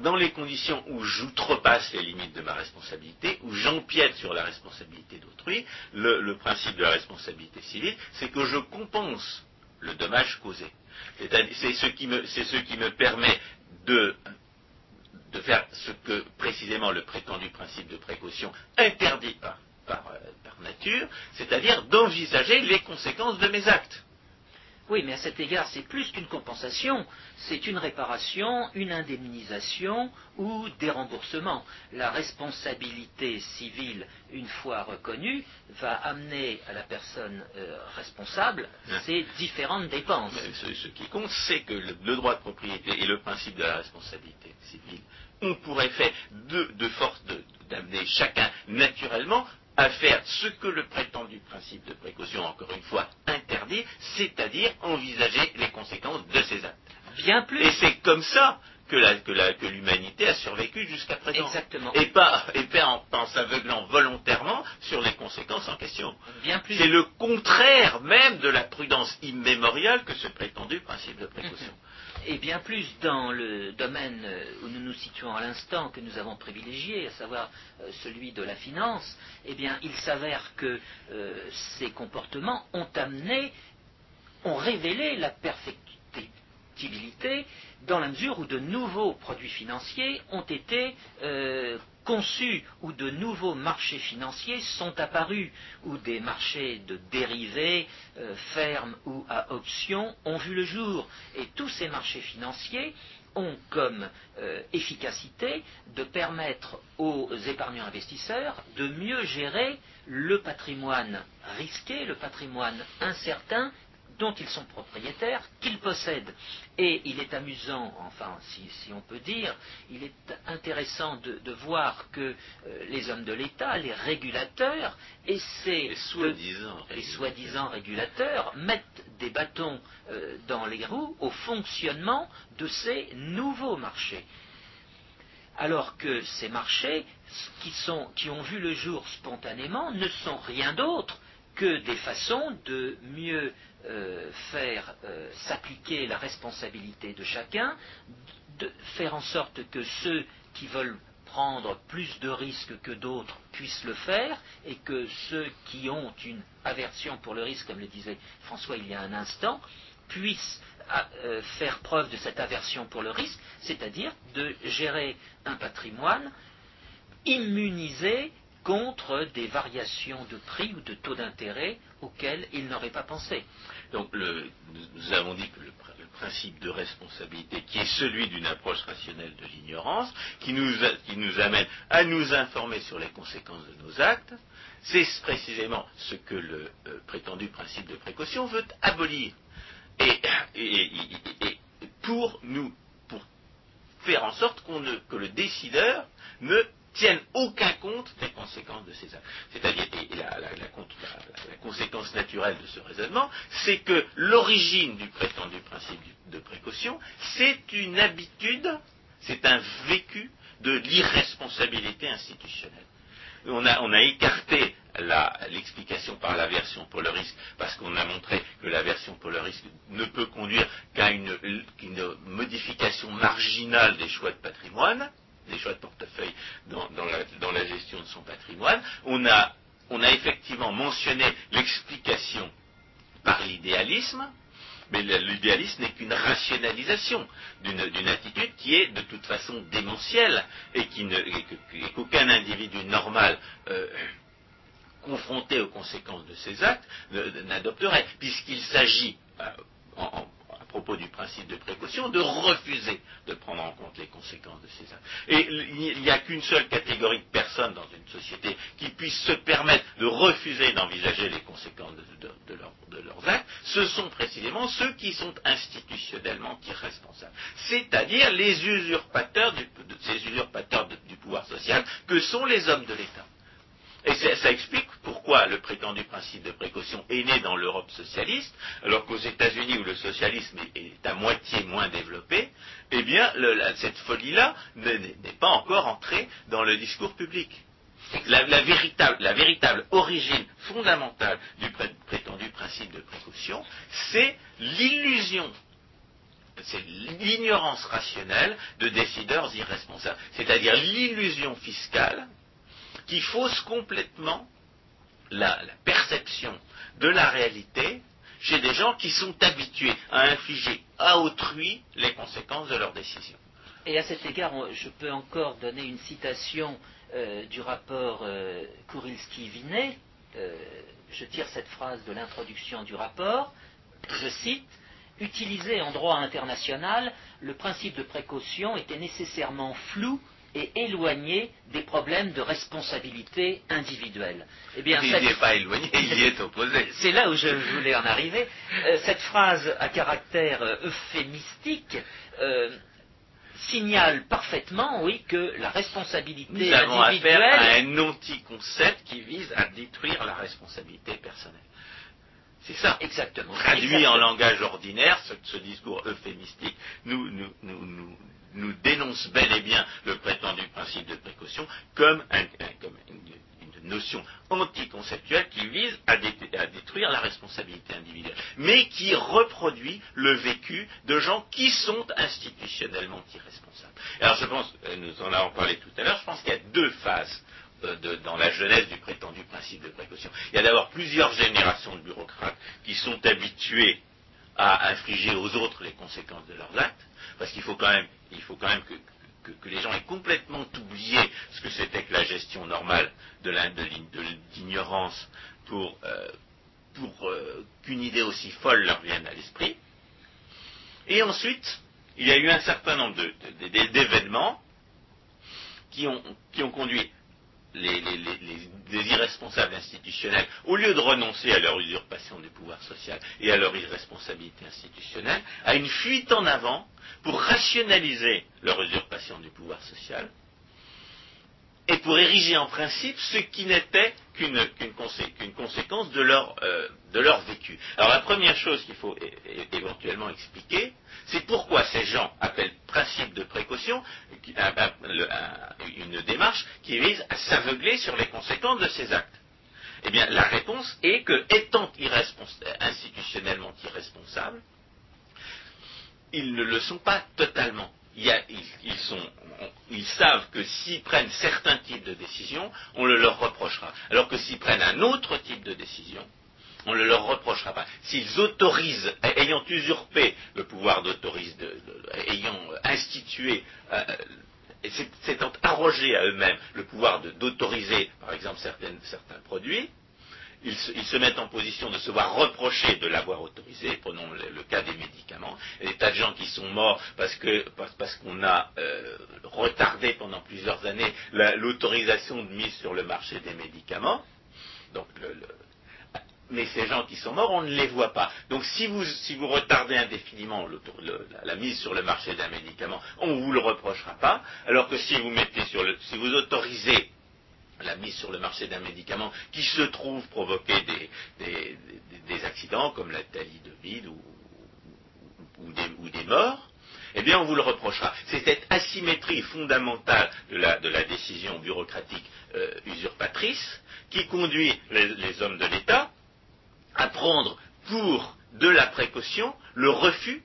dans les conditions où j'outrepasse les limites de ma responsabilité, où j'empiète sur la responsabilité d'autrui, le, principe de la responsabilité civile, c'est que je compense le dommage causé. C'est ce, qui me, permet de, faire ce que précisément le prétendu principe de précaution interdit par nature, c'est-à-dire d'envisager les conséquences de mes actes. Oui, mais à cet égard, c'est plus qu'une compensation, c'est une réparation, une indemnisation ou des remboursements. La responsabilité civile, une fois reconnue, va amener à la personne euh, responsable ces différentes dépenses. ce, qui compte, c'est que le, droit de propriété et le principe de la responsabilité civile ont pour effet de, de force d'amener chacun naturellement à faire ce que le prétendu principe de précaution, encore une fois, interdit, c'est-à-dire envisager les conséquences de ses actes. Bien plus. Et c'est comme ça que, l'humanité a survécu jusqu'à présent. Exactement. Et pas, en, s'aveuglant volontairement sur les conséquences en question. C'est le contraire même de la prudence immémoriale que ce prétendu principe de précaution. et bien plus dans le domaine où nous nous situons à l'instant, que nous avons privilégié, à savoir euh, celui de la finance, eh bien, il s'avère que euh, ces comportements ont amené, ont révélé la dans la mesure où de nouveaux produits financiers ont été euh, conçus, où de nouveaux marchés financiers sont apparus, où des marchés de dérivés, euh, fermes ou à options ont vu le jour. Et tous ces marchés financiers ont comme euh, efficacité de permettre aux épargnants investisseurs de mieux gérer le patrimoine risqué, le patrimoine incertain dont ils sont propriétaires, qu'ils possèdent. Et il est amusant, enfin, si, on peut dire, il est intéressant de, voir que euh, les hommes de l'État, les régulateurs, essaient, les soi-disant régulateurs, mettent des bâtons euh, dans les roues au fonctionnement de ces nouveaux marchés alors que ces marchés qui, qui, ont vu le jour spontanément ne sont rien d'autre que des façons de mieux euh, faire euh, s'appliquer la responsabilité de chacun, de faire en sorte que ceux qui veulent prendre plus de risques que d'autres puissent le faire et que ceux qui ont une aversion pour le risque, comme le disait François il y a un instant, puissent euh, faire preuve de cette aversion pour le risque, c'est-à-dire de gérer un patrimoine immunisé contre des variations de prix ou de taux d'intérêt auxquels il n'aurait pas pensé. Donc nous avons dit que le, principe de responsabilité, qui est celui d'une approche rationnelle de l'ignorance, qui nous, amène à nous informer sur les conséquences de nos actes, c'est précisément ce que le euh, prétendu principe de précaution veut abolir. Et, pour nous, pour faire en sorte que le décideur ne tiennent aucun compte des conséquences de ces actes. C'est-à-dire, la, conséquence naturelle de ce raisonnement, c'est que l'origine du prétendu principe de précaution, c'est une habitude, c'est un vécu de l'irresponsabilité institutionnelle. On a, écarté l'explication par l'aversion pour le risque, parce qu'on a montré que l'aversion pour le risque ne peut conduire qu'à une, modification marginale des choix de patrimoine, des choix de portefeuille dans, la, gestion de son patrimoine. On a, effectivement mentionné l'explication par l'idéalisme, mais l'idéalisme n'est qu'une rationalisation d'une attitude qui est de toute façon démentielle et qu'aucun individu normal euh, confronté aux conséquences de ses actes n'adopterait, puisqu'il s'agit, euh, en, propos du principe de précaution, de refuser de prendre en compte les conséquences de ces actes. Et il n'y a qu'une seule catégorie de personnes dans une société qui puisse se permettre de refuser d'envisager les conséquences de, leurs actes, ce sont précisément ceux qui sont institutionnellement irresponsables. C'est-à-dire les usurpateurs du, ces usurpateurs du pouvoir social que sont les hommes de l'État. Et ça, explique pourquoi le prétendu principe de précaution est né dans l'Europe socialiste, alors qu'aux États-Unis, où le socialisme est, à moitié moins développé, eh bien, cette folie-là n'est pas encore entrée dans le discours public. La, véritable, origine fondamentale du prétendu principe de précaution, c'est l'illusion c'est l'ignorance rationnelle de décideurs irresponsables, c'est-à-dire l'illusion fiscale qui fausse complètement la, perception de la réalité chez des gens qui sont habitués à infliger à autrui les conséquences de leurs décisions. Et à cet égard, je peux encore donner une citation euh, du rapport euh, Kurilski-Vinet. Euh, je tire cette phrase de l'introduction du rapport. Je cite Utilisé en droit international, le principe de précaution était nécessairement flou et éloigné des problèmes de responsabilité individuelle. Eh bien, il n'est pas éloigné, il y est opposé. C'est là où je voulais en arriver. Euh, cette phrase à caractère euh, euphémistique euh, signale parfaitement, oui, que la responsabilité Nous avons affaire à un anti-concept qui vise à détruire la responsabilité personnelle. C'est ça. Exactement. Traduit en langage ordinaire, ce, discours euphémistique nous, nous, nous, nous dénonce bel et bien le prétendu principe de précaution comme, une, notion anticonceptuelle qui vise à, détruire la responsabilité individuelle, mais qui reproduit le vécu de gens qui sont institutionnellement irresponsables. Alors je pense, euh, nous en avons parlé tout à l'heure, je pense qu'il y a deux phases euh, dans la jeunesse du prétendu principe de précaution. Il y a d'abord plusieurs générations de bureaucrates qui sont habitués à infliger aux autres les conséquences de leurs actes, parce qu'il faut quand même, il faut quand même que, les gens aient complètement oublié ce que c'était que la gestion normale de l'ignorance pour, euh, euh, qu'une idée aussi folle leur vienne à l'esprit. Et ensuite, il y a eu un certain nombre d'événements qui ont, qui ont conduit les, irresponsables institutionnels, au lieu de renoncer à leur usurpation du pouvoir social et à leur irresponsabilité institutionnelle, à une fuite en avant pour rationaliser leur usurpation du pouvoir social et pour ériger en principe ce qui n'était qu'une conséquence de leur, euh, de leur, vécu. Alors la première chose qu'il faut éventuellement expliquer, c'est pourquoi ces gens appellent principe de précaution une démarche qui vise à s'aveugler sur les conséquences de ces actes. Eh bien, la réponse est que, étant institutionnellement irresponsables, ils ne le sont pas totalement ils, savent que s'ils prennent certains types de décisions, on le leur reprochera. Alors que s'ils prennent un autre type de décision, on ne le leur reprochera pas. S'ils autorisent, ayant usurpé le pouvoir d'autoriser, ayant institué, euh, s'étant arrogé à eux-mêmes le pouvoir d'autoriser, par exemple, certains produits, ils se, mettent en position de se voir reprocher de l'avoir autorisé. Prenons le, cas des médicaments. Il y a des tas de gens qui sont morts parce que parce, qu'on a euh, retardé pendant plusieurs années l'autorisation de mise sur le marché des médicaments. Donc mais ces gens qui sont morts, on ne les voit pas. Donc si vous, si vous retardez indéfiniment la, mise sur le marché d'un médicament, on ne vous le reprochera pas, alors que si vous mettez sur le, si vous autorisez la mise sur le marché d'un médicament qui se trouve provoquer des, accidents comme la talie de vide ou, des, morts, eh bien on vous le reprochera. C'est cette asymétrie fondamentale de la, décision bureaucratique euh, usurpatrice qui conduit les, hommes de l'État à prendre pour de la précaution le refus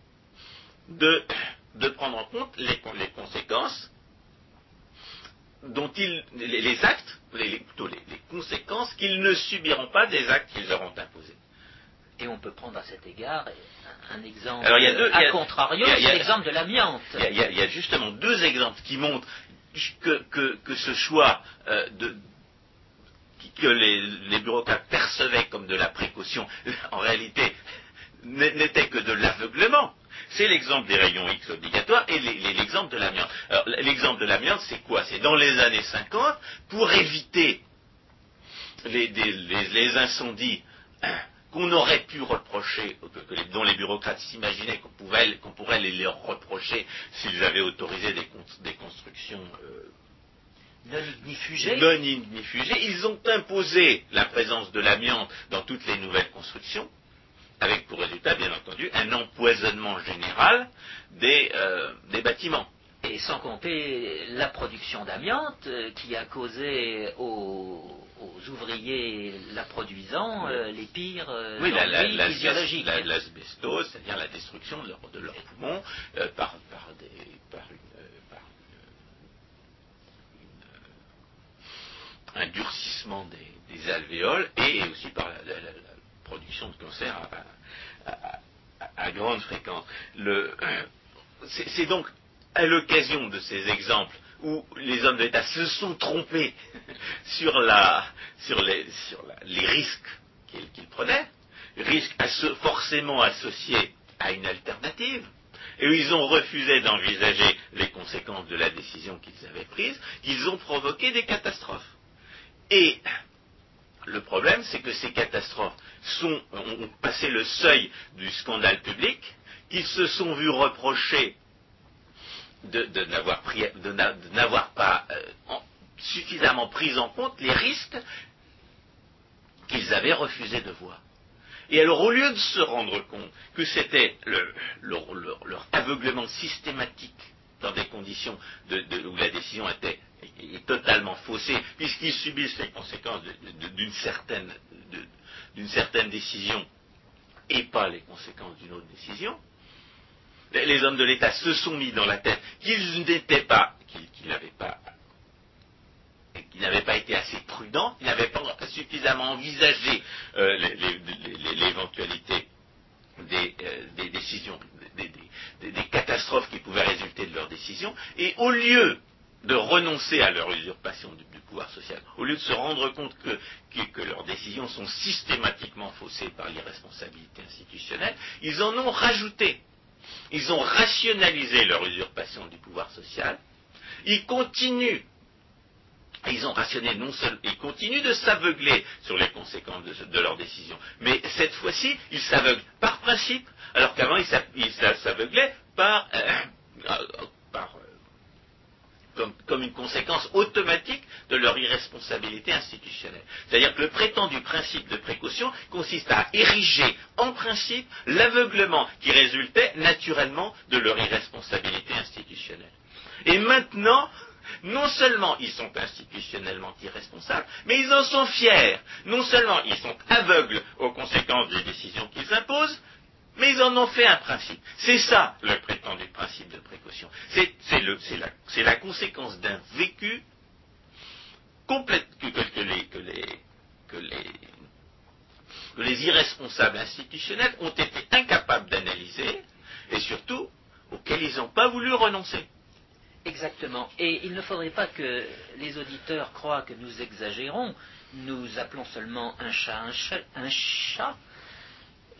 de, prendre en compte les conséquences dont ils, les, actes, les, plutôt les, conséquences qu'ils ne subiront pas des actes qu'ils auront imposés. Et on peut prendre à cet égard un exemple Alors, il y a deux, à contrario, c'est l'exemple de l'amiante. Il, y, a justement deux exemples qui montrent que, ce choix euh, de, que les, les, bureaucrates percevaient comme de la précaution, en réalité, n'était que de l'aveuglement. C'est l'exemple des rayons X obligatoires et l'exemple de l'amiante. l'exemple de l'amiante, c'est quoi? C'est dans les années 50, pour éviter les, incendies hein, qu'on aurait pu reprocher, dont les bureaucrates s'imaginaient qu'on pourrait les leur reprocher s'ils avaient autorisé des, constructions euh, non ignifugées. non. Ils ont imposé la présence de l'amiante dans toutes les nouvelles constructions, avec pour résultat, bien entendu, un empoisonnement général des euh, bâtiments. Et sans compter la production d'amiante euh, qui a causé aux, ouvriers la produisant euh, les pires euh, oui, la, physiologiques. L'asbestose, c'est-à-dire la destruction de, leur, de leurs poumons par, un durcissement des, alvéoles et aussi par la, production de cancer à, grande fréquence. C'est donc à l'occasion de ces exemples où les hommes d'État se sont trompés sur, les, risques qu'ils prenaient, risques forcément associés à une alternative, et où ils ont refusé d'envisager les conséquences de la décision qu'ils avaient prise, qu'ils ont provoqué des catastrophes. Et le problème, c'est que ces catastrophes ont passé le seuil du scandale public, qu'ils se sont vus reprocher de, n'avoir pas euh, suffisamment pris en compte les risques qu'ils avaient refusé de voir. Et alors, au lieu de se rendre compte que c'était leur, aveuglement systématique dans des conditions où la décision était totalement faussée, puisqu'ils subissent les conséquences d'une certaine, certaine décision et pas les conséquences d'une autre décision, les hommes de l'État se sont mis dans la tête qu'ils n'étaient pas, qu'ils n'avaient pas n'avaient pas été assez prudents, qu'ils n'avaient pas suffisamment envisagé euh, l'éventualité euh, des, décisions, des, catastrophes qui pouvaient résulter de leurs décisions, et au lieu de renoncer à leur usurpation du, pouvoir social, au lieu de se rendre compte que leurs décisions sont systématiquement faussées par l'irresponsabilité institutionnelle, ils en ont rajouté ils ont rationalisé leur usurpation du pouvoir social. Ils continuent, ils ont rationné non seulement, ils continuent de s'aveugler sur les conséquences de, leurs décisions. Mais cette fois-ci, ils s'aveuglent par principe, alors qu'avant ils s'aveuglaient par, euh, euh, comme, une conséquence automatique de leur irresponsabilité institutionnelle. C'est-à-dire que le prétendu principe de précaution consiste à ériger en principe l'aveuglement qui résultait naturellement de leur irresponsabilité institutionnelle. Et maintenant, non seulement ils sont institutionnellement irresponsables, mais ils en sont fiers. Non seulement ils sont aveugles aux conséquences des décisions qu'ils imposent, mais ils en ont fait un principe. C'est ça le prétendu principe de précaution. C'est la, conséquence d'un vécu complète que, les, irresponsables institutionnels ont été incapables d'analyser et surtout auxquels ils n'ont pas voulu renoncer. Exactement. Et il ne faudrait pas que les auditeurs croient que nous exagérons. Nous appelons seulement un chat un chat. Un chat.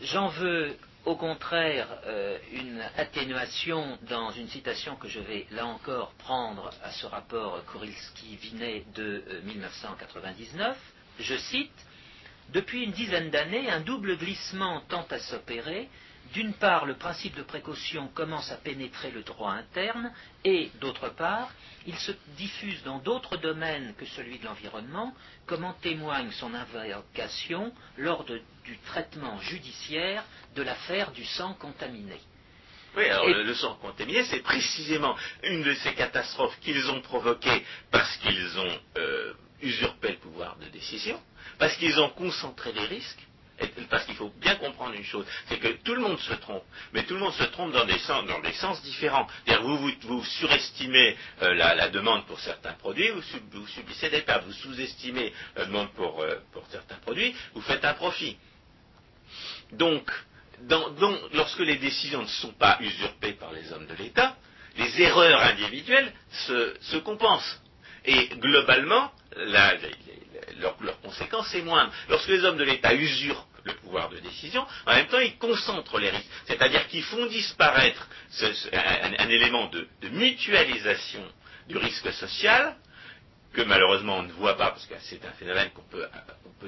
J'en veux au contraire euh, une atténuation dans une citation que je vais là encore prendre à ce rapport Kurilski-Vinet de 1999. Euh, je cite Depuis une dizaine d'années, un double glissement tend à s'opérer d'une part, le principe de précaution commence à pénétrer le droit interne, et, d'autre part, il se diffuse dans d'autres domaines que celui de l'environnement, comme en témoigne son invocation lors du traitement judiciaire de l'affaire du sang contaminé. Oui, alors le, sang contaminé, c'est précisément une de ces catastrophes qu'ils ont provoquées parce qu'ils ont euh, usurpé le pouvoir de décision, parce qu'ils ont concentré les risques, parce qu'il faut bien comprendre une chose, c'est que tout le monde se trompe, mais tout le monde se trompe dans des sens, dans des sens différents. Vous, vous, vous, surestimez euh, la, demande pour certains produits, vous, subissez des pertes. Vous sous-estimez la demande pour, euh, pour, certains produits, vous faites un profit. Donc, lorsque les décisions ne sont pas usurpées par les hommes de l'État, les erreurs individuelles se, compensent. Et globalement, leur, conséquence est moindre. Lorsque les hommes de l'État usurpent le pouvoir de décision, en même temps, ils concentrent les risques. C'est-à-dire qu'ils font disparaître un, élément de, mutualisation du risque social, que malheureusement on ne voit pas, parce que c'est un phénomène qu'on peut,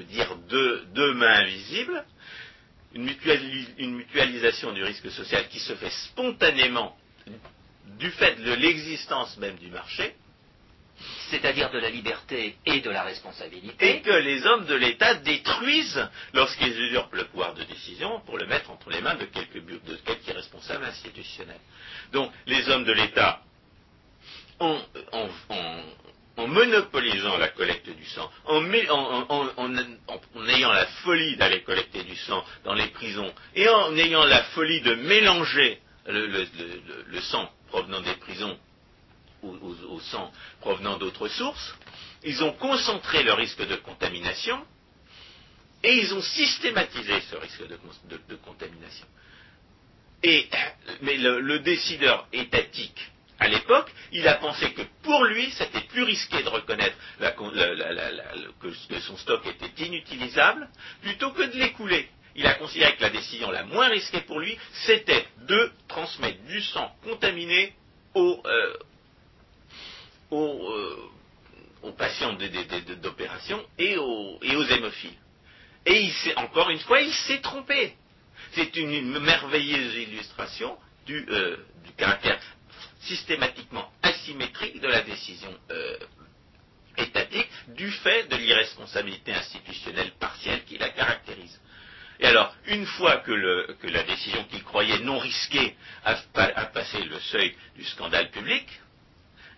dire de, mains visibles, une, mutualisation du risque social qui se fait spontanément du fait de l'existence même du marché, c'est-à-dire de la liberté et de la responsabilité. Et que les hommes de l'État détruisent lorsqu'ils usurpent le pouvoir de décision pour le mettre entre les mains de quelques, responsables institutionnels. Donc les hommes de l'État, en, monopolisant la collecte du sang, en, ayant la folie d'aller collecter du sang dans les prisons et en ayant la folie de mélanger le sang provenant des prisons au, sang provenant d'autres sources, ils ont concentré le risque de contamination et ils ont systématisé ce risque de, contamination. Mais le, décideur étatique, à l'époque, il a pensé que pour lui, c'était plus risqué de reconnaître que, son stock était inutilisable plutôt que de l'écouler. Il a considéré que la décision la moins risquée pour lui, c'était de transmettre du sang contaminé aux, euh, euh, patients d'opération et aux, et aux hémophiles. Et il encore une fois, il s'est trompé. C'est une merveilleuse illustration du, euh, caractère systématiquement asymétrique de la décision euh, étatique du fait de l'irresponsabilité institutionnelle partielle qui la caractérise. Et alors, une fois que, la décision qu'il croyait non risquée a passé le seuil du scandale public,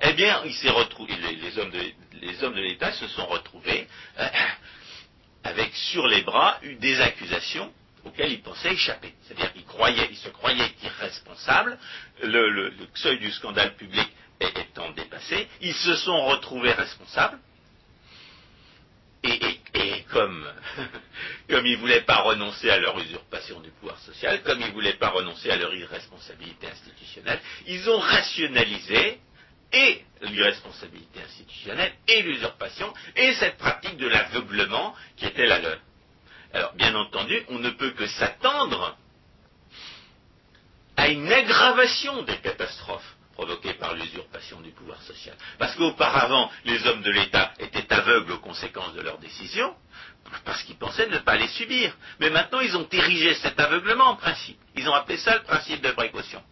eh bien, les, hommes de, l'État se sont retrouvés euh, avec sur les bras des accusations auxquelles ils pensaient échapper. C'est-à-dire qu'ils croyaient, ils se croyaient irresponsables, le, le, seuil du scandale public étant dépassé, ils se sont retrouvés responsables, et, comme, comme ils ne voulaient pas renoncer à leur usurpation du pouvoir social, comme ils ne voulaient pas renoncer à leur irresponsabilité institutionnelle, ils ont rationalisé et l'irresponsabilité institutionnelle et l'usurpation et cette pratique de l'aveuglement qui était la leur. Alors, bien entendu, on ne peut que s'attendre à une aggravation des catastrophes provoquées par l'usurpation du pouvoir social. Parce qu'auparavant, les hommes de l'État étaient aveugles aux conséquences de leurs décisions, parce qu'ils pensaient ne pas les subir. Mais maintenant, ils ont érigé cet aveuglement en principe. Ils ont appelé ça le principe de précaution.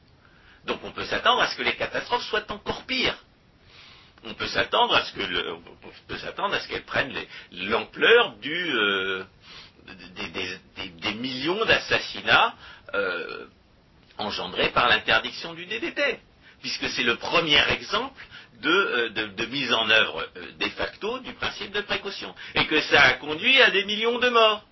Donc on peut s'attendre à ce que les catastrophes soient encore pires. On peut s'attendre à ce que peut s'attendre à ce qu'elles prennent l'ampleur du euh, des, millions d'assassinats euh, engendrés par l'interdiction du DDT, puisque c'est le premier exemple de, euh, mise en œuvre de facto du principe de précaution, et que ça a conduit à des millions de morts.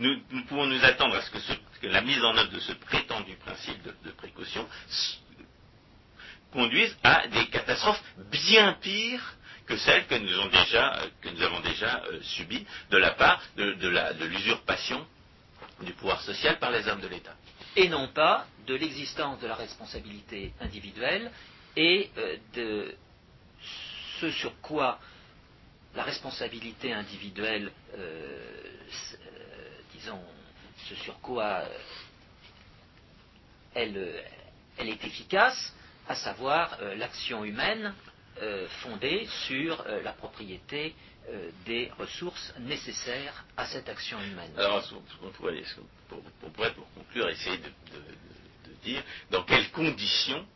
Nous, pouvons nous attendre à ce que, la mise en œuvre de ce prétendu principe de, précaution conduise à des catastrophes bien pires que celles que nous, avons déjà euh, subies de la part de, l'usurpation du pouvoir social par les hommes de l'État. Et non pas de l'existence de la responsabilité individuelle et euh, de ce sur quoi la responsabilité individuelle euh, disons, ce sur quoi elle, est efficace, à savoir l'action humaine euh, fondée sur la propriété des ressources nécessaires à cette action humaine. Alors, on pourrait, pour, pour, conclure, essayer de, dire dans quelles conditions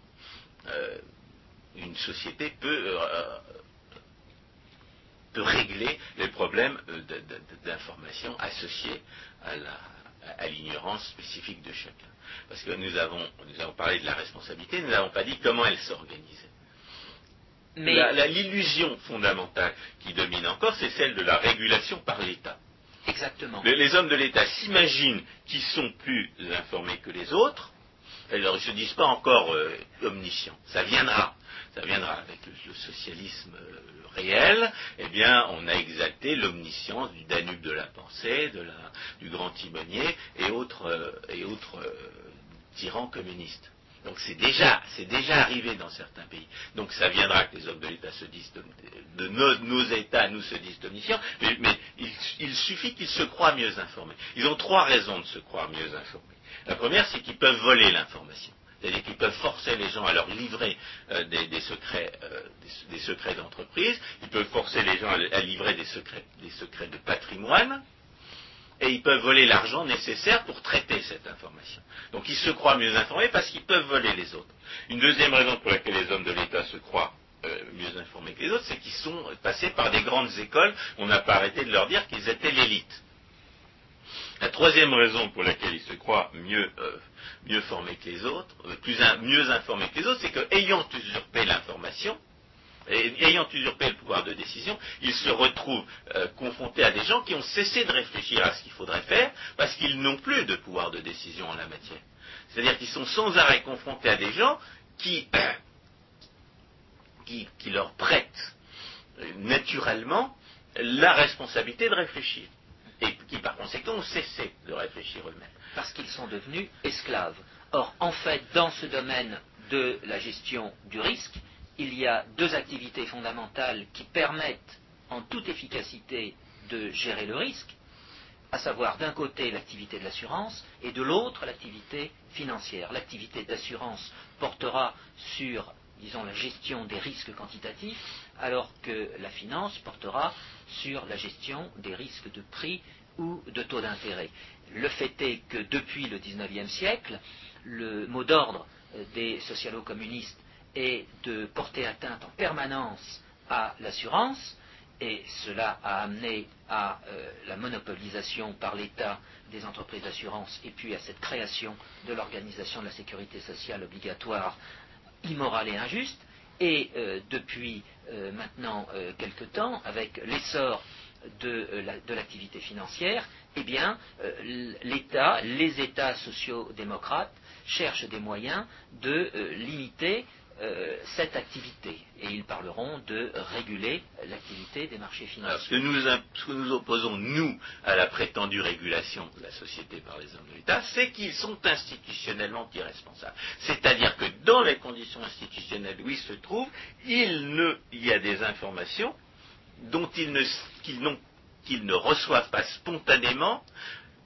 une société peut régler les problèmes euh, d'information associés à l'ignorance spécifique de chacun. Parce que nous avons, nous avons parlé de la responsabilité, nous n'avons pas dit comment elle s'organisait. Mais l'illusion fondamentale qui domine encore, c'est celle de la régulation par l'État. Exactement. Les, hommes de l'État s'imaginent qu'ils sont plus informés que les autres, alors ils ne se disent pas encore euh, omniscients. Ça viendra. Ça viendra avec le, socialisme euh, réel. Eh bien, on a exalté l'omniscience du Danube de la pensée, de la, du grand timonier et autres, euh, et autres tyrans communistes. Donc c'est déjà, déjà arrivé dans certains pays. Donc ça viendra que les hommes de l'État se disent, de, nos, États nous se disent omniscients, mais, il, suffit qu'ils se croient mieux informés. Ils ont trois raisons de se croire mieux informés. La première, c'est qu'ils peuvent voler l'information. C'est-à-dire qu'ils peuvent forcer les gens à leur livrer euh, des, secrets, euh, des, secrets d'entreprise. Ils peuvent forcer les gens à, livrer des secrets de patrimoine. Et ils peuvent voler l'argent nécessaire pour traiter cette information. Donc ils se croient mieux informés parce qu'ils peuvent voler les autres. Une deuxième raison pour laquelle les hommes de l'État se croient euh, mieux informés que les autres, c'est qu'ils sont passés par des grandes écoles. On n'a pas arrêté de leur dire qu'ils étaient l'élite. La troisième raison pour laquelle ils se croient mieux, euh, mieux formés que les autres, euh, plus mieux informés que les autres, c'est qu'ayant usurpé l'information, ayant usurpé le pouvoir de décision, ils se retrouvent confrontés à des gens qui ont cessé de réfléchir à ce qu'il faudrait faire parce qu'ils n'ont plus de pouvoir de décision en la matière. C'est-à-dire qu'ils sont sans arrêt confrontés à des gens qui leur prête euh, naturellement la responsabilité de réfléchir. Et qui par conséquent ont cessé de réfléchir eux-mêmes. Parce qu'ils sont devenus esclaves. Or, en fait, dans ce domaine de la gestion du risque, il y a deux activités fondamentales qui permettent en toute efficacité de gérer le risque, à savoir d'un côté l'activité de l'assurance et de l'autre l'activité financière. L'activité d'assurance portera sur disons, la gestion des risques quantitatifs, alors que la finance portera sur la gestion des risques de prix ou de taux d'intérêt. Le fait est que depuis le XIXe siècle, le mot d'ordre des socialo-communistes est de porter atteinte en permanence à l'assurance, et cela a amené à euh, la monopolisation par l'État des entreprises d'assurance et puis à cette création de l'organisation de la sécurité sociale obligatoire immorale et injuste, et euh, depuis euh, maintenant quelque temps, avec l'essor de, l'activité financière, eh bien, l'État, les États sociaux-démocrates cherchent des moyens de limiter euh, cette activité. Et ils parleront de réguler l'activité des marchés financiers. ce, que nous, ce que nous opposons, nous, à la prétendue régulation de la société par les hommes de l'État, c'est qu'ils sont institutionnellement irresponsables. C'est-à-dire que dans les conditions institutionnelles où ils se trouvent, il y a des informations dont ils ne, qu'ils ne reçoivent pas spontanément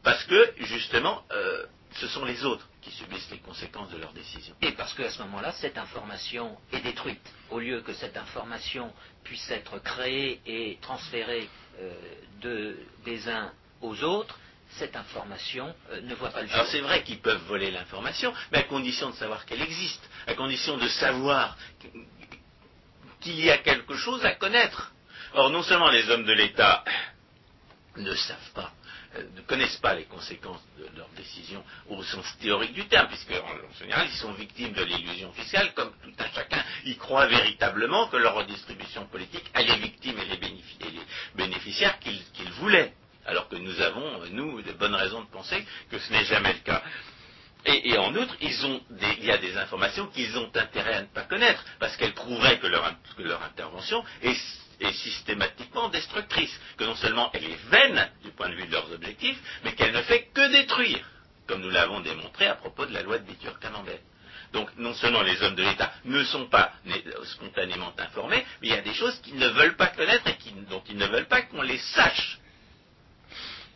parce que, justement, euh, ce sont les autres qui subissent les conséquences de leurs décisions. Et parce qu'à ce moment-là, cette information est détruite. Au lieu que cette information puisse être créée et transférée euh, des uns aux autres, cette information euh, ne voit pas le jour. Alors c'est vrai qu'ils peuvent voler l'information, mais à condition de savoir qu'elle existe, à condition de savoir qu'il y a quelque chose à connaître. Or, non seulement les hommes de l'État ne savent pas euh, ne connaissent pas les conséquences de leurs décisions au sens théorique du terme, puisque en général ils sont victimes de l'illusion fiscale, comme tout un chacun y croit véritablement que leur redistribution politique a les victimes et les, bénéficiaires qu'ils voulaient, alors que nous avons, nous, de bonnes raisons de penser que ce n'est jamais le cas. Et, en outre, il y a des informations qu'ils ont intérêt à ne pas connaître, parce qu'elles prouveraient que leur intervention est est systématiquement destructrice, que non seulement elle est vaine du point de vue de leurs objectifs, mais qu'elle ne fait que détruire, comme nous l'avons démontré à propos de la loi de Bitur-Camembert. Donc non seulement les hommes de l'État ne sont pas spontanément informés, mais il y a des choses qu'ils ne veulent pas connaître et dont ils ne veulent pas qu'on les sache.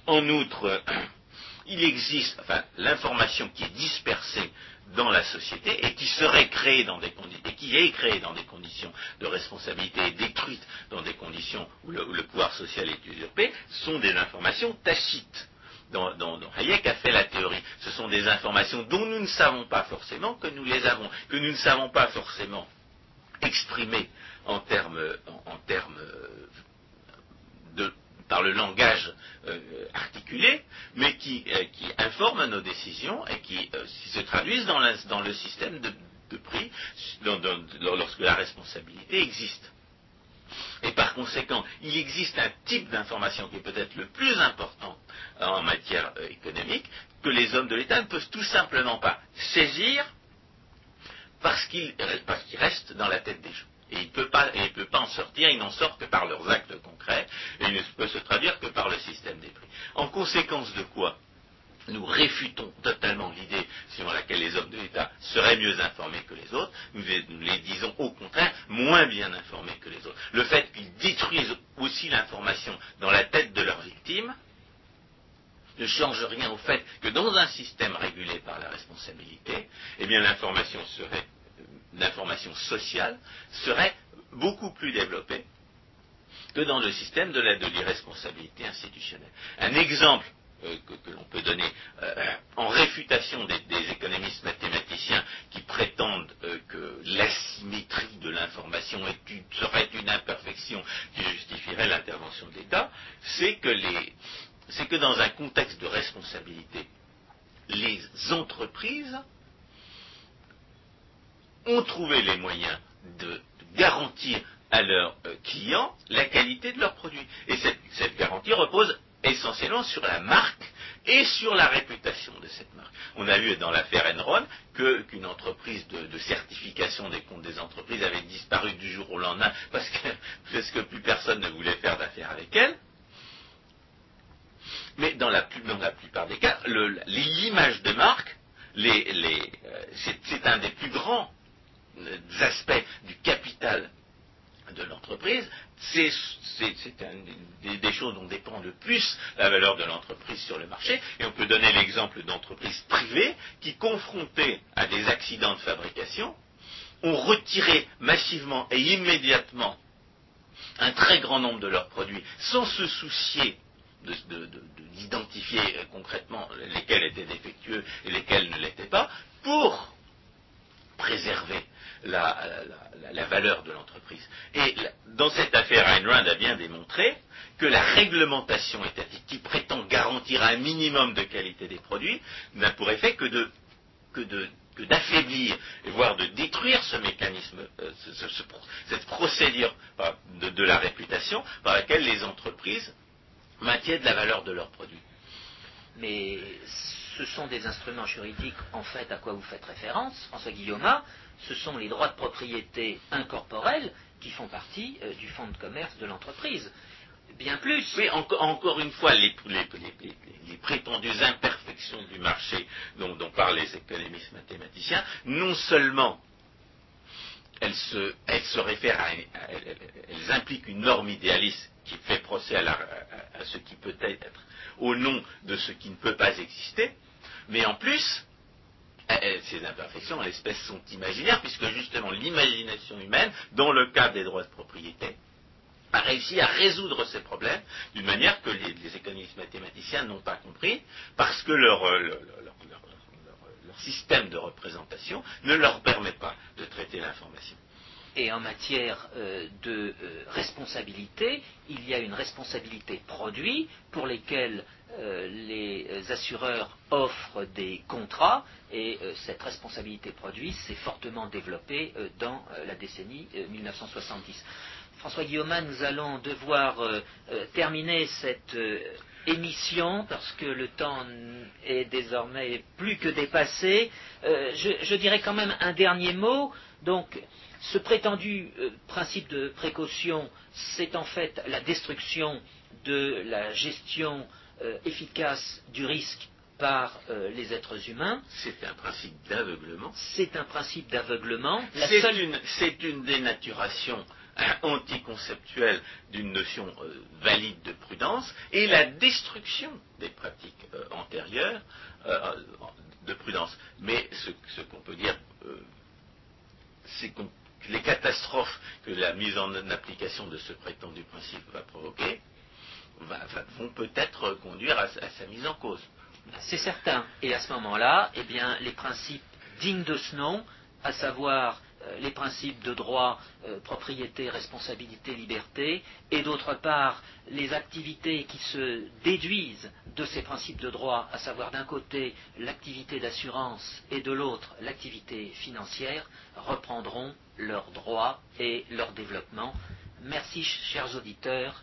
En outre, il existe, enfin, l'information qui est dispersée dans la société et qui serait créée dans des conditions, et qui est créée dans des conditions de responsabilité et détruite dans des conditions où le, pouvoir social est usurpé, sont des informations tacites. Dont, Hayek a fait la théorie. Ce sont des informations dont nous ne savons pas forcément que nous les avons, que nous ne savons pas forcément exprimer en termes, en termes de, par le langage euh, articulé, mais qui, euh, qui, informent nos décisions et qui, euh, se traduisent dans, le système de, prix lorsque la responsabilité existe. Et par conséquent, il existe un type d'information qui est peut-être le plus important en matière économique, que les hommes de l'État ne peuvent tout simplement pas saisir parce qu'il reste dans la tête des gens. Et il ne peut, pas, en sortir, il n'en sort que par leurs actes concrets, et il ne peut se traduire que par le système des prix. En conséquence de quoi nous réfutons totalement l'idée selon laquelle les hommes de l'État seraient mieux informés que les autres. Nous les, disons au contraire moins bien informés que les autres. Le fait qu'ils détruisent aussi l'information dans la tête de leurs victimes ne change rien au fait que dans un système régulé par la responsabilité, eh bien l'information serait d'information sociale serait beaucoup plus développée que dans le système de l'irresponsabilité institutionnelle. Un exemple euh, que, l'on peut donner euh, en réfutation des, économistes mathématiciens qui prétendent euh, que l'asymétrie de l'information serait une imperfection qui justifierait l'intervention de l'État, c'est que, c'est que dans un contexte de responsabilité, les entreprises ont trouvé les moyens de garantir à leurs clients la qualité de leurs produits. Et cette garantie repose essentiellement sur la marque et sur la réputation de cette marque. On a vu dans l'affaire Enron qu'une entreprise de, certification des comptes des entreprises avait disparu du jour au lendemain parce que plus personne ne voulait faire d'affaires avec elle. Mais dans la, plupart des cas, l'image de marque, euh, c'est un des plus grands euh, aspects du capital de l'entreprise, c'est des, choses dont dépend le plus la valeur de l'entreprise sur le marché. Et on peut donner l'exemple d'entreprises privées qui, confrontées à des accidents de fabrication, ont retiré massivement et immédiatement un très grand nombre de leurs produits sans se soucier d'identifier concrètement lesquels étaient défectueux et lesquels ne l'étaient pas, pour préserver la, valeur de l'entreprise. Et dans cette affaire, Ayn Rand a bien démontré que la réglementation étatique qui prétend garantir un minimum de qualité des produits n'a pour effet que d'affaiblir, voire de détruire ce mécanisme, euh, cette procédure de, de, la réputation par laquelle les entreprises maintiennent la valeur de leurs produits. Mais ce sont des instruments juridiques, en fait, à quoi vous faites référence, François Guillaume, ce sont les droits de propriété incorporels qui font partie euh, du fonds de commerce de l'entreprise. Bien plus. Oui, encore une fois, les, prétendues imperfections du marché dont, parlent les économistes mathématiciens, non seulement elles se, réfèrent à, elles, impliquent une norme idéaliste qui fait procès à, ce qui peut être au nom de ce qui ne peut pas exister, mais en plus, ces imperfections, en l'espèce, sont imaginaires, puisque justement l'imagination humaine, dans le cas des droits de propriété, a réussi à résoudre ces problèmes d'une manière que les, économistes mathématiciens n'ont pas compris, parce que leur, euh, système de représentation ne leur permet pas de traiter l'information. Et en matière euh, de euh, responsabilité, il y a une responsabilité produit pour lesquelles euh, les assureurs offrent des contrats et cette responsabilité produit s'est fortement développée dans la décennie 1970. François Guillaume, nous allons devoir terminer cette émission, parce que le temps est désormais plus que dépassé, je, je, dirais quand même un dernier mot. Donc, ce prétendu euh, principe de précaution, c'est en fait la destruction de la gestion euh, efficace du risque par euh, les êtres humains. C'est un principe d'aveuglement. C'est un principe d'aveuglement. C'est une, dénaturation anticonceptuelle d'une notion valide de prudence et la destruction des pratiques antérieures de prudence. Mais ce, ce qu'on peut dire, c'est qu'on les catastrophes que la mise en application de ce prétendu principe va provoquer vont peut-être conduire à, sa mise en cause. C'est certain. Et à ce moment-là, eh bien, les principes dignes de ce nom, à savoir euh, les principes de droit, euh, propriété, responsabilité, liberté, et d'autre part les activités qui se déduisent de ces principes de droit, à savoir d'un côté l'activité d'assurance et de l'autre l'activité financière, reprendront leurs droits et leur développement. Merci chers auditeurs,